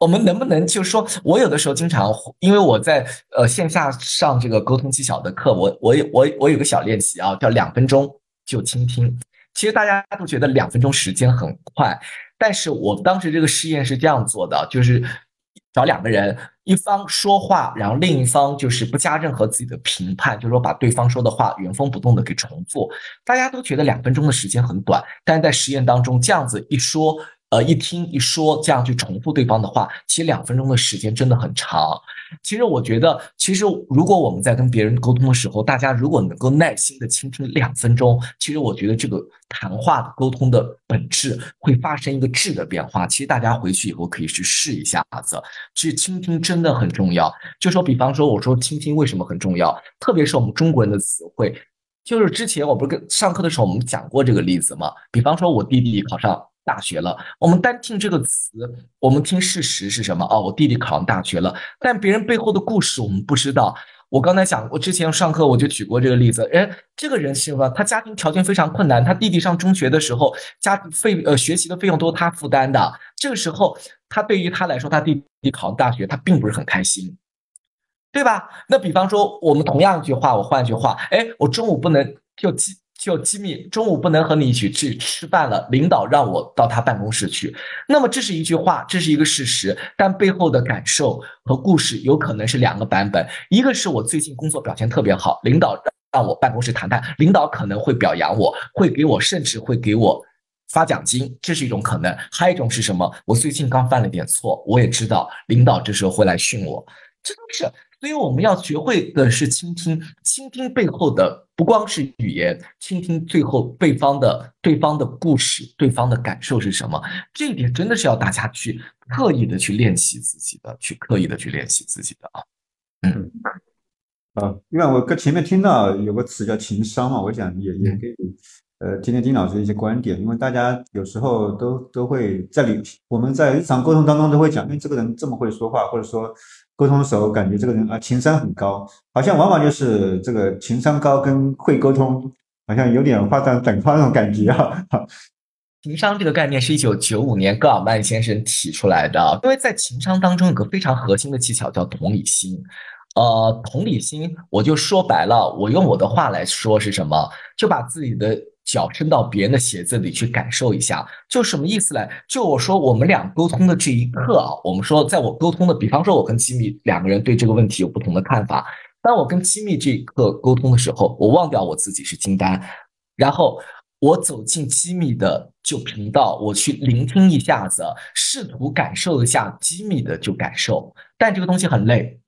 我们能不能就说，我有的时候经常，因为我在呃线下上这个沟通技巧的课，我我我我有个小练习啊，叫两分钟就倾听。其实大家都觉得两分钟时间很快。但是我当时这个试验是这样做的，就是找两个人，一方说话，然后另一方就是不加任何自己的评判，就是说把对方说的话原封不动的给重复。大家都觉得两分钟的时间很短，但是在实验当中这样子一说，呃，一听一说，这样去重复对方的话，其实两分钟的时间真的很长。其实我觉得，其实如果我们在跟别人沟通的时候，大家如果能够耐心的倾听两分钟，其实我觉得这个谈话的沟通的本质会发生一个质的变化。其实大家回去以后可以去试一下子，其实倾听真的很重要。就说比方说，我说倾听为什么很重要，特别是我们中国人的词汇，就是之前我不是跟上课的时候我们讲过这个例子吗？比方说我弟弟考上。大学了，我们单听这个词，我们听事实是什么？哦，我弟弟考上大学了，但别人背后的故事我们不知道。我刚才讲，我之前上课我就举过这个例子，哎，这个人是什么？他家庭条件非常困难，他弟弟上中学的时候，家费呃学习的费用都是他负担的。这个时候，他对于他来说，他弟弟考上大学，他并不是很开心，对吧？那比方说，我们同样一句话，我换一句话，哎，我中午不能就就机密，中午不能和你一起去吃饭了，领导让我到他办公室去。那么这是一句话，这是一个事实，但背后的感受和故事有可能是两个版本。一个是我最近工作表现特别好，领导让我办公室谈谈，领导可能会表扬我，会给我，甚至会给我发奖金，这是一种可能。还有一种是什么？我最近刚犯了点错，我也知道领导这时候会来训我，这都是。所以我们要学会的是倾听，倾听背后的不光是语言，倾听最后对方的对方的故事，对方的感受是什么？这一点真的是要大家去刻意的去练习自己的，去刻意的去练习自己的啊。嗯，啊，因为我跟前面听到有个词叫情商嘛，我想也也可以呃听听丁老师的一些观点，因为大家有时候都都会在里我们在日常沟通当中都会讲，因为这个人这么会说话，或者说。沟通的时候，感觉这个人啊情商很高，好像往往就是这个情商高跟会沟通，好像有点画上等号那种感觉啊。情商这个概念是一九九五年戈尔曼先生提出来的，因为在情商当中有个非常核心的技巧叫同理心。呃，同理心，我就说白了，我用我的话来说是什么？就把自己的。脚伸到别人的鞋子里去感受一下，就什么意思呢？就我说我们俩沟通的这一刻啊，我们说在我沟通的，比方说我跟吉米两个人对这个问题有不同的看法，当我跟吉米这一刻沟通的时候，我忘掉我自己是金丹，然后我走进吉米的就频道，我去聆听一下子，试图感受一下吉米的就感受，但这个东西很累。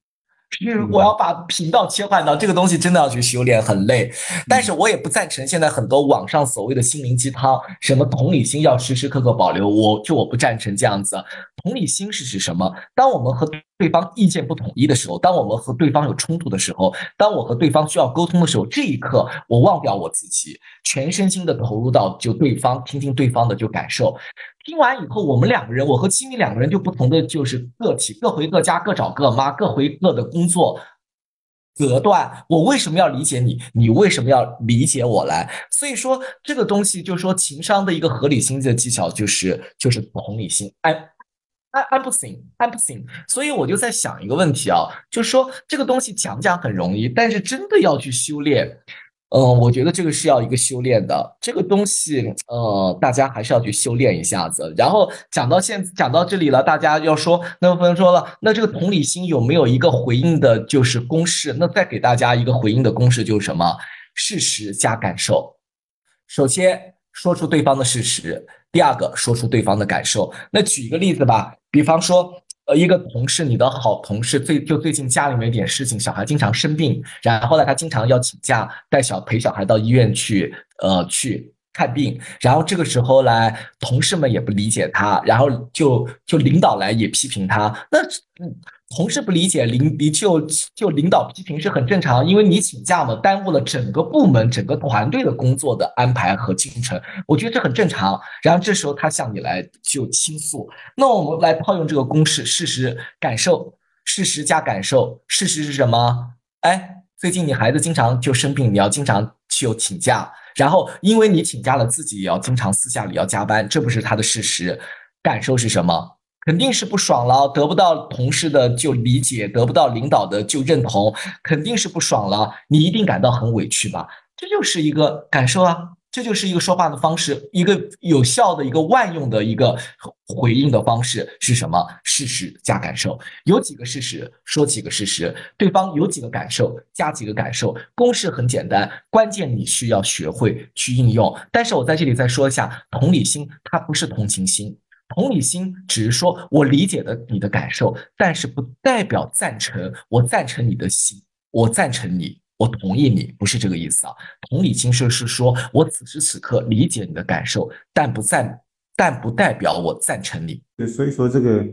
是我要把频道切换到这个东西，真的要去修炼，很累。但是我也不赞成现在很多网上所谓的心灵鸡汤，什么同理心要时时刻刻保留，我就我不赞成这样子。同理心是指什么？当我们和对方意见不统一的时候，当我们和对方有冲突的时候，当我和对方需要沟通的时候，这一刻我忘掉我自己，全身心的投入到就对方，听听对方的就感受。听完以后，我们两个人，我和吉米两个人就不同的就是个体，各回各家，各找各妈，各回各的工作。隔断，我为什么要理解你？你为什么要理解我来？所以说，这个东西就是说，情商的一个合理心的技巧，就是就是同理心。哎，哎哎不行，哎不行。所以我就在想一个问题啊，就是说这个东西讲讲很容易，但是真的要去修炼。嗯，我觉得这个是要一个修炼的，这个东西，呃，大家还是要去修炼一下子。然后讲到现讲到这里了，大家要说，那不能说了，那这个同理心有没有一个回应的，就是公式？那再给大家一个回应的公式就是什么？事实加感受。首先说出对方的事实，第二个说出对方的感受。那举一个例子吧，比方说。呃一个同事，你的好同事最就最近家里面一点事情，小孩经常生病，然后呢他经常要请假带小陪小孩到医院去，呃去。看病，然后这个时候呢，同事们也不理解他，然后就就领导来也批评他。那嗯，同事不理解领领就就领导批评是很正常，因为你请假嘛，耽误了整个部门整个团队的工作的安排和进程，我觉得这很正常。然后这时候他向你来就倾诉，那我们来套用这个公式：事实、感受，事实加感受。事实是什么？哎，最近你孩子经常就生病，你要经常就请假。然后，因为你请假了，自己也要经常私下里要加班，这不是他的事实。感受是什么？肯定是不爽了，得不到同事的就理解，得不到领导的就认同，肯定是不爽了。你一定感到很委屈吧？这就是一个感受啊。这就是一个说话的方式，一个有效的一个万用的一个回应的方式是什么？事实加感受，有几个事实说几个事实，对方有几个感受加几个感受，公式很简单，关键你需要学会去应用。但是我在这里再说一下，同理心它不是同情心，同理心只是说我理解的你的感受，但是不代表赞成，我赞成你的心，我赞成你。我同意你，不是这个意思啊。同理心是是说，我此时此刻理解你的感受，但不赞，但不代表我赞成你。对，所以说这个，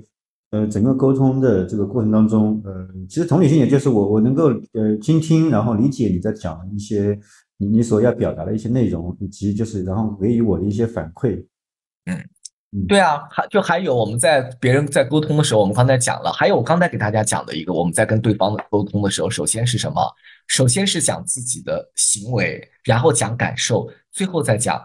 呃，整个沟通的这个过程当中，呃，其实同理心也就是我我能够呃倾听，然后理解你在讲一些你你所要表达的一些内容，以及就是然后给予我的一些反馈。嗯。对啊，还就还有我们在别人在沟通的时候，我们刚才讲了，还有我刚才给大家讲的一个，我们在跟对方的沟通的时候，首先是什么？首先是讲自己的行为，然后讲感受，最后再讲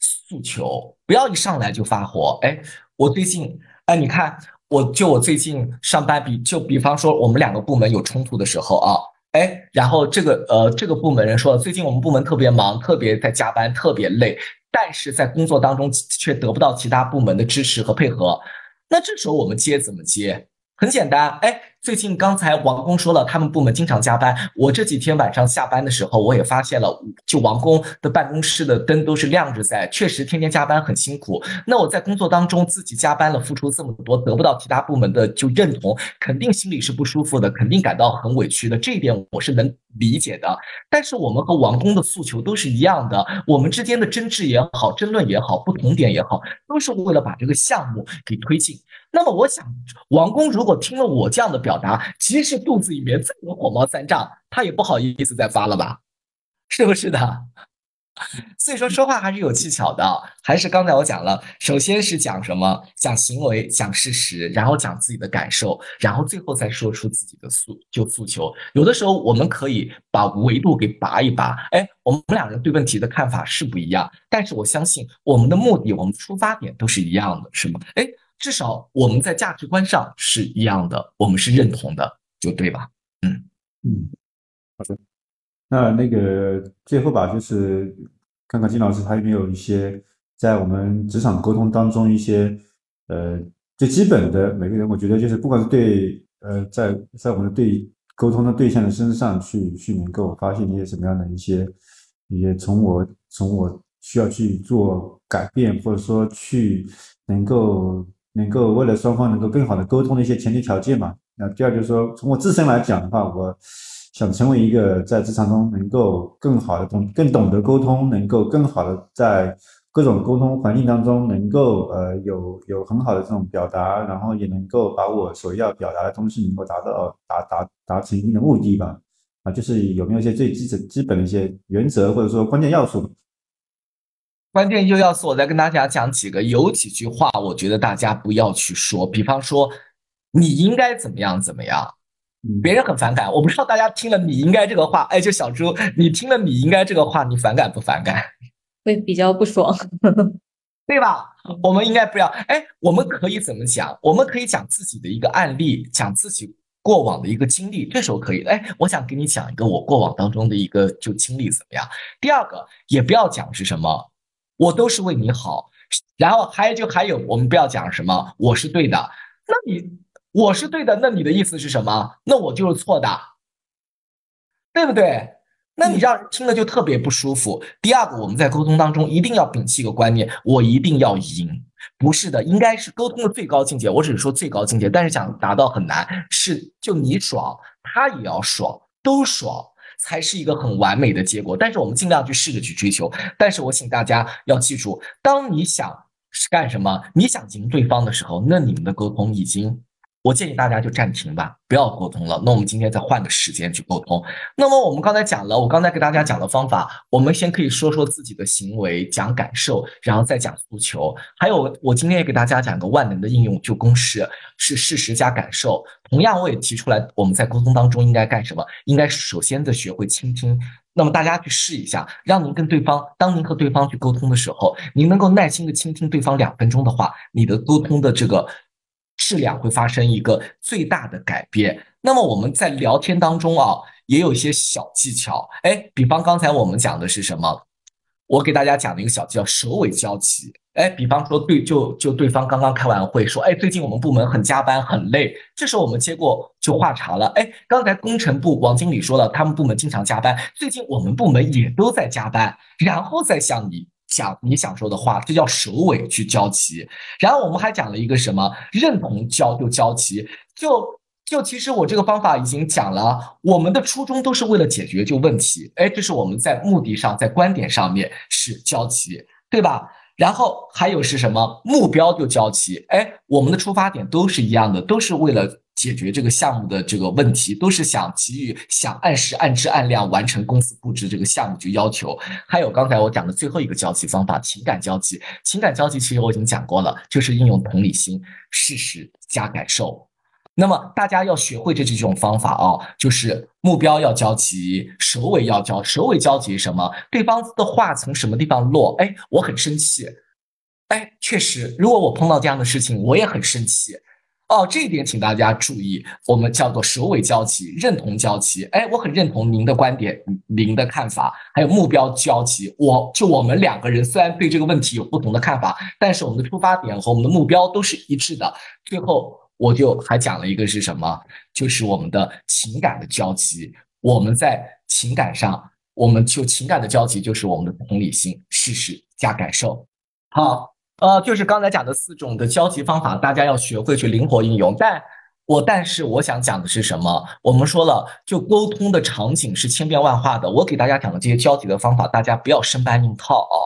诉求。不要一上来就发火。哎，我最近，哎，你看，我就我最近上班比就比方说我们两个部门有冲突的时候啊，哎，然后这个呃这个部门人说，最近我们部门特别忙，特别在加班，特别累。但是在工作当中却得不到其他部门的支持和配合，那这时候我们接怎么接？很简单，哎。最近刚才王工说了，他们部门经常加班。我这几天晚上下班的时候，我也发现了，就王工的办公室的灯都是亮着在，确实天天加班很辛苦。那我在工作当中自己加班了，付出这么多，得不到其他部门的就认同，肯定心里是不舒服的，肯定感到很委屈的。这一点我是能理解的。但是我们和王工的诉求都是一样的，我们之间的争执也好，争论也好，不同点也好，都是为了把这个项目给推进。那么我想，王工如果听了我这样的表达，即使肚子里面再有火冒三丈，他也不好意思再发了吧？*laughs* 是不是的？所以说说话还是有技巧的，还是刚才我讲了，首先是讲什么？讲行为，讲事实，然后讲自己的感受，然后最后再说出自己的诉就诉求。有的时候我们可以把维度给拔一拔，哎，我们两人对问题的看法是不一样，但是我相信我们的目的，我们出发点都是一样的，是吗？哎。至少我们在价值观上是一样的，我们是认同的，就对吧？嗯嗯，好的。那那个最后吧，就是看看金老师还有没有一些在我们职场沟通当中一些呃最基本的，每个人我觉得就是不管是对呃在在我们的对沟通的对象的身上去去能够发现一些什么样的一些一些从我从我需要去做改变，或者说去能够。能够为了双方能够更好的沟通的一些前提条件嘛？那第二就是说，从我自身来讲的话，我想成为一个在职场中能够更好的懂、更懂得沟通，能够更好的在各种沟通环境当中能够呃有有很好的这种表达，然后也能够把我所要表达的东西能够达到达达达成一定的目的吧？啊，就是有没有一些最基本基本的一些原则或者说关键要素？关键就要素，我再跟大家讲几个，有几句话，我觉得大家不要去说。比方说，你应该怎么样怎么样，别人很反感。我不知道大家听了“你应该”这个话，哎，就小朱，你听了“你应该”这个话，你反感不反感？会比较不爽，对吧？我们应该不要。哎，我们可以怎么讲？我们可以讲自己的一个案例，讲自己过往的一个经历，这时候可以。哎，我想给你讲一个我过往当中的一个就经历怎么样？第二个，也不要讲是什么。我都是为你好，然后还有就还有，我们不要讲什么我是对的，那你我是对的，那你的意思是什么？那我就是错的，对不对？那你让人听了就特别不舒服。第二个，我们在沟通当中一定要摒弃一个观念，我一定要赢。不是的，应该是沟通的最高境界。我只是说最高境界，但是想达到很难。是就你爽，他也要爽，都爽才是一个很完美的结果。但是我们尽量去试着去追求。但是我请大家要记住，当你想是干什么，你想赢对方的时候，那你们的沟通已经。我建议大家就暂停吧，不要沟通了。那我们今天再换个时间去沟通。那么我们刚才讲了，我刚才给大家讲的方法，我们先可以说说自己的行为，讲感受，然后再讲诉求。还有，我今天也给大家讲个万能的应用，就公式是事实加感受。同样，我也提出来，我们在沟通当中应该干什么？应该首先的学会倾听。那么大家去试一下，让您跟对方，当您和对方去沟通的时候，您能够耐心的倾听对方两分钟的话，你的沟通的这个。质量会发生一个最大的改变。那么我们在聊天当中啊，也有一些小技巧。哎，比方刚才我们讲的是什么？我给大家讲的一个小技巧，首尾交集。哎，比方说对，就就对方刚刚开完会说，哎，最近我们部门很加班很累。这时候我们接过就话茬了。哎，刚才工程部王经理说了，他们部门经常加班，最近我们部门也都在加班。然后再向你。讲你想说的话，这叫首尾去交齐。然后我们还讲了一个什么？认同交就交齐。就就其实我这个方法已经讲了，我们的初衷都是为了解决就问题。哎，这是我们在目的上，在观点上面是交齐，对吧？然后还有是什么？目标就交齐。哎，我们的出发点都是一样的，都是为了。解决这个项目的这个问题，都是想给予、想按时、按质、按量完成公司布置这个项目就要求。还有刚才我讲的最后一个交际方法，情感交际。情感交际其实我已经讲过了，就是应用同理心、事实加感受。那么大家要学会这几种方法啊，就是目标要交集，首尾要交。首尾交集什么？对方的话从什么地方落？哎，我很生气。哎，确实，如果我碰到这样的事情，我也很生气。哦，这一点请大家注意，我们叫做首尾交齐，认同交齐。哎，我很认同您的观点，您的看法，还有目标交齐。我就我们两个人虽然对这个问题有不同的看法，但是我们的出发点和我们的目标都是一致的。最后，我就还讲了一个是什么，就是我们的情感的交集。我们在情感上，我们就情感的交集就是我们的同理心、事实加感受。好。呃，就是刚才讲的四种的交集方法，大家要学会去灵活应用。但我但是我想讲的是什么？我们说了，就沟通的场景是千变万化的。我给大家讲的这些交集的方法，大家不要生搬硬套啊。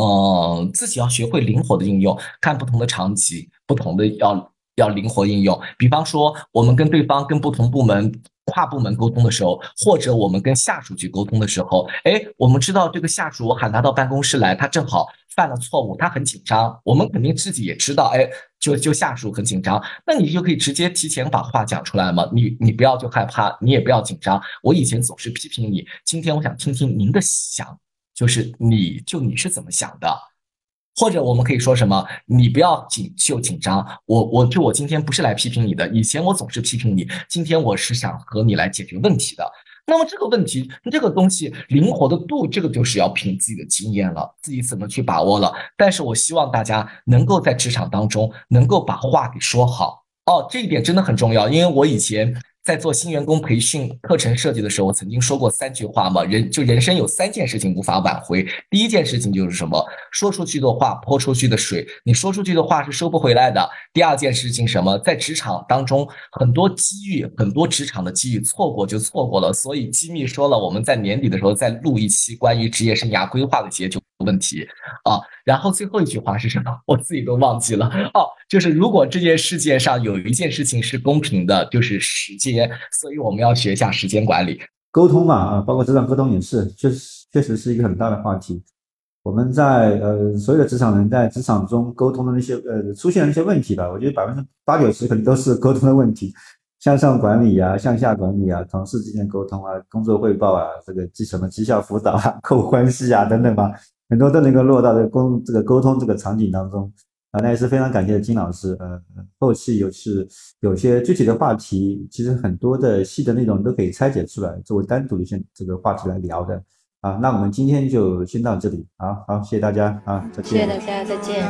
嗯，自己要学会灵活的应用，看不同的场景，不同的要要灵活应用。比方说，我们跟对方跟不同部门。跨部门沟通的时候，或者我们跟下属去沟通的时候，哎，我们知道这个下属，我喊他到办公室来，他正好犯了错误，他很紧张。我们肯定自己也知道，哎，就就下属很紧张，那你就可以直接提前把话讲出来嘛。你你不要就害怕，你也不要紧张。我以前总是批评你，今天我想听听您的想，就是你就你是怎么想的。或者我们可以说什么？你不要紧就紧张。我我就我今天不是来批评你的，以前我总是批评你，今天我是想和你来解决问题的。那么这个问题，这个东西灵活的度，这个就是要凭自己的经验了，自己怎么去把握了。但是我希望大家能够在职场当中能够把话给说好哦，这一点真的很重要，因为我以前。在做新员工培训课程设计的时候，我曾经说过三句话嘛，人就人生有三件事情无法挽回。第一件事情就是什么？说出去的话泼出去的水，你说出去的话是收不回来的。第二件事情什么？在职场当中，很多机遇，很多职场的机遇错过就错过了。所以机密说了，我们在年底的时候再录一期关于职业生涯规划的解决问题啊。然后最后一句话是什么？我自己都忘记了哦。就是如果这件世界上有一件事情是公平的，就是时间。所以我们要学一下时间管理、沟通嘛啊，包括职场沟通也是，确实确实是一个很大的话题。我们在呃所有的职场人在职场中沟通的那些呃出现的那些问题吧，我觉得百分之八九十可能都是沟通的问题，向上管理啊、向下管理啊、同事之间沟通啊、工作汇报啊、这个绩什么绩效辅导啊、客户关系啊等等吧，很多都能够落到这个沟这个沟通这个场景当中。啊，那也是非常感谢金老师。呃，后期有是有些具体的话题，其实很多的细的内容都可以拆解出来，作为单独的先这个话题来聊的。啊，那我们今天就先到这里。啊好，谢谢大家啊，再见。谢谢大家，再见。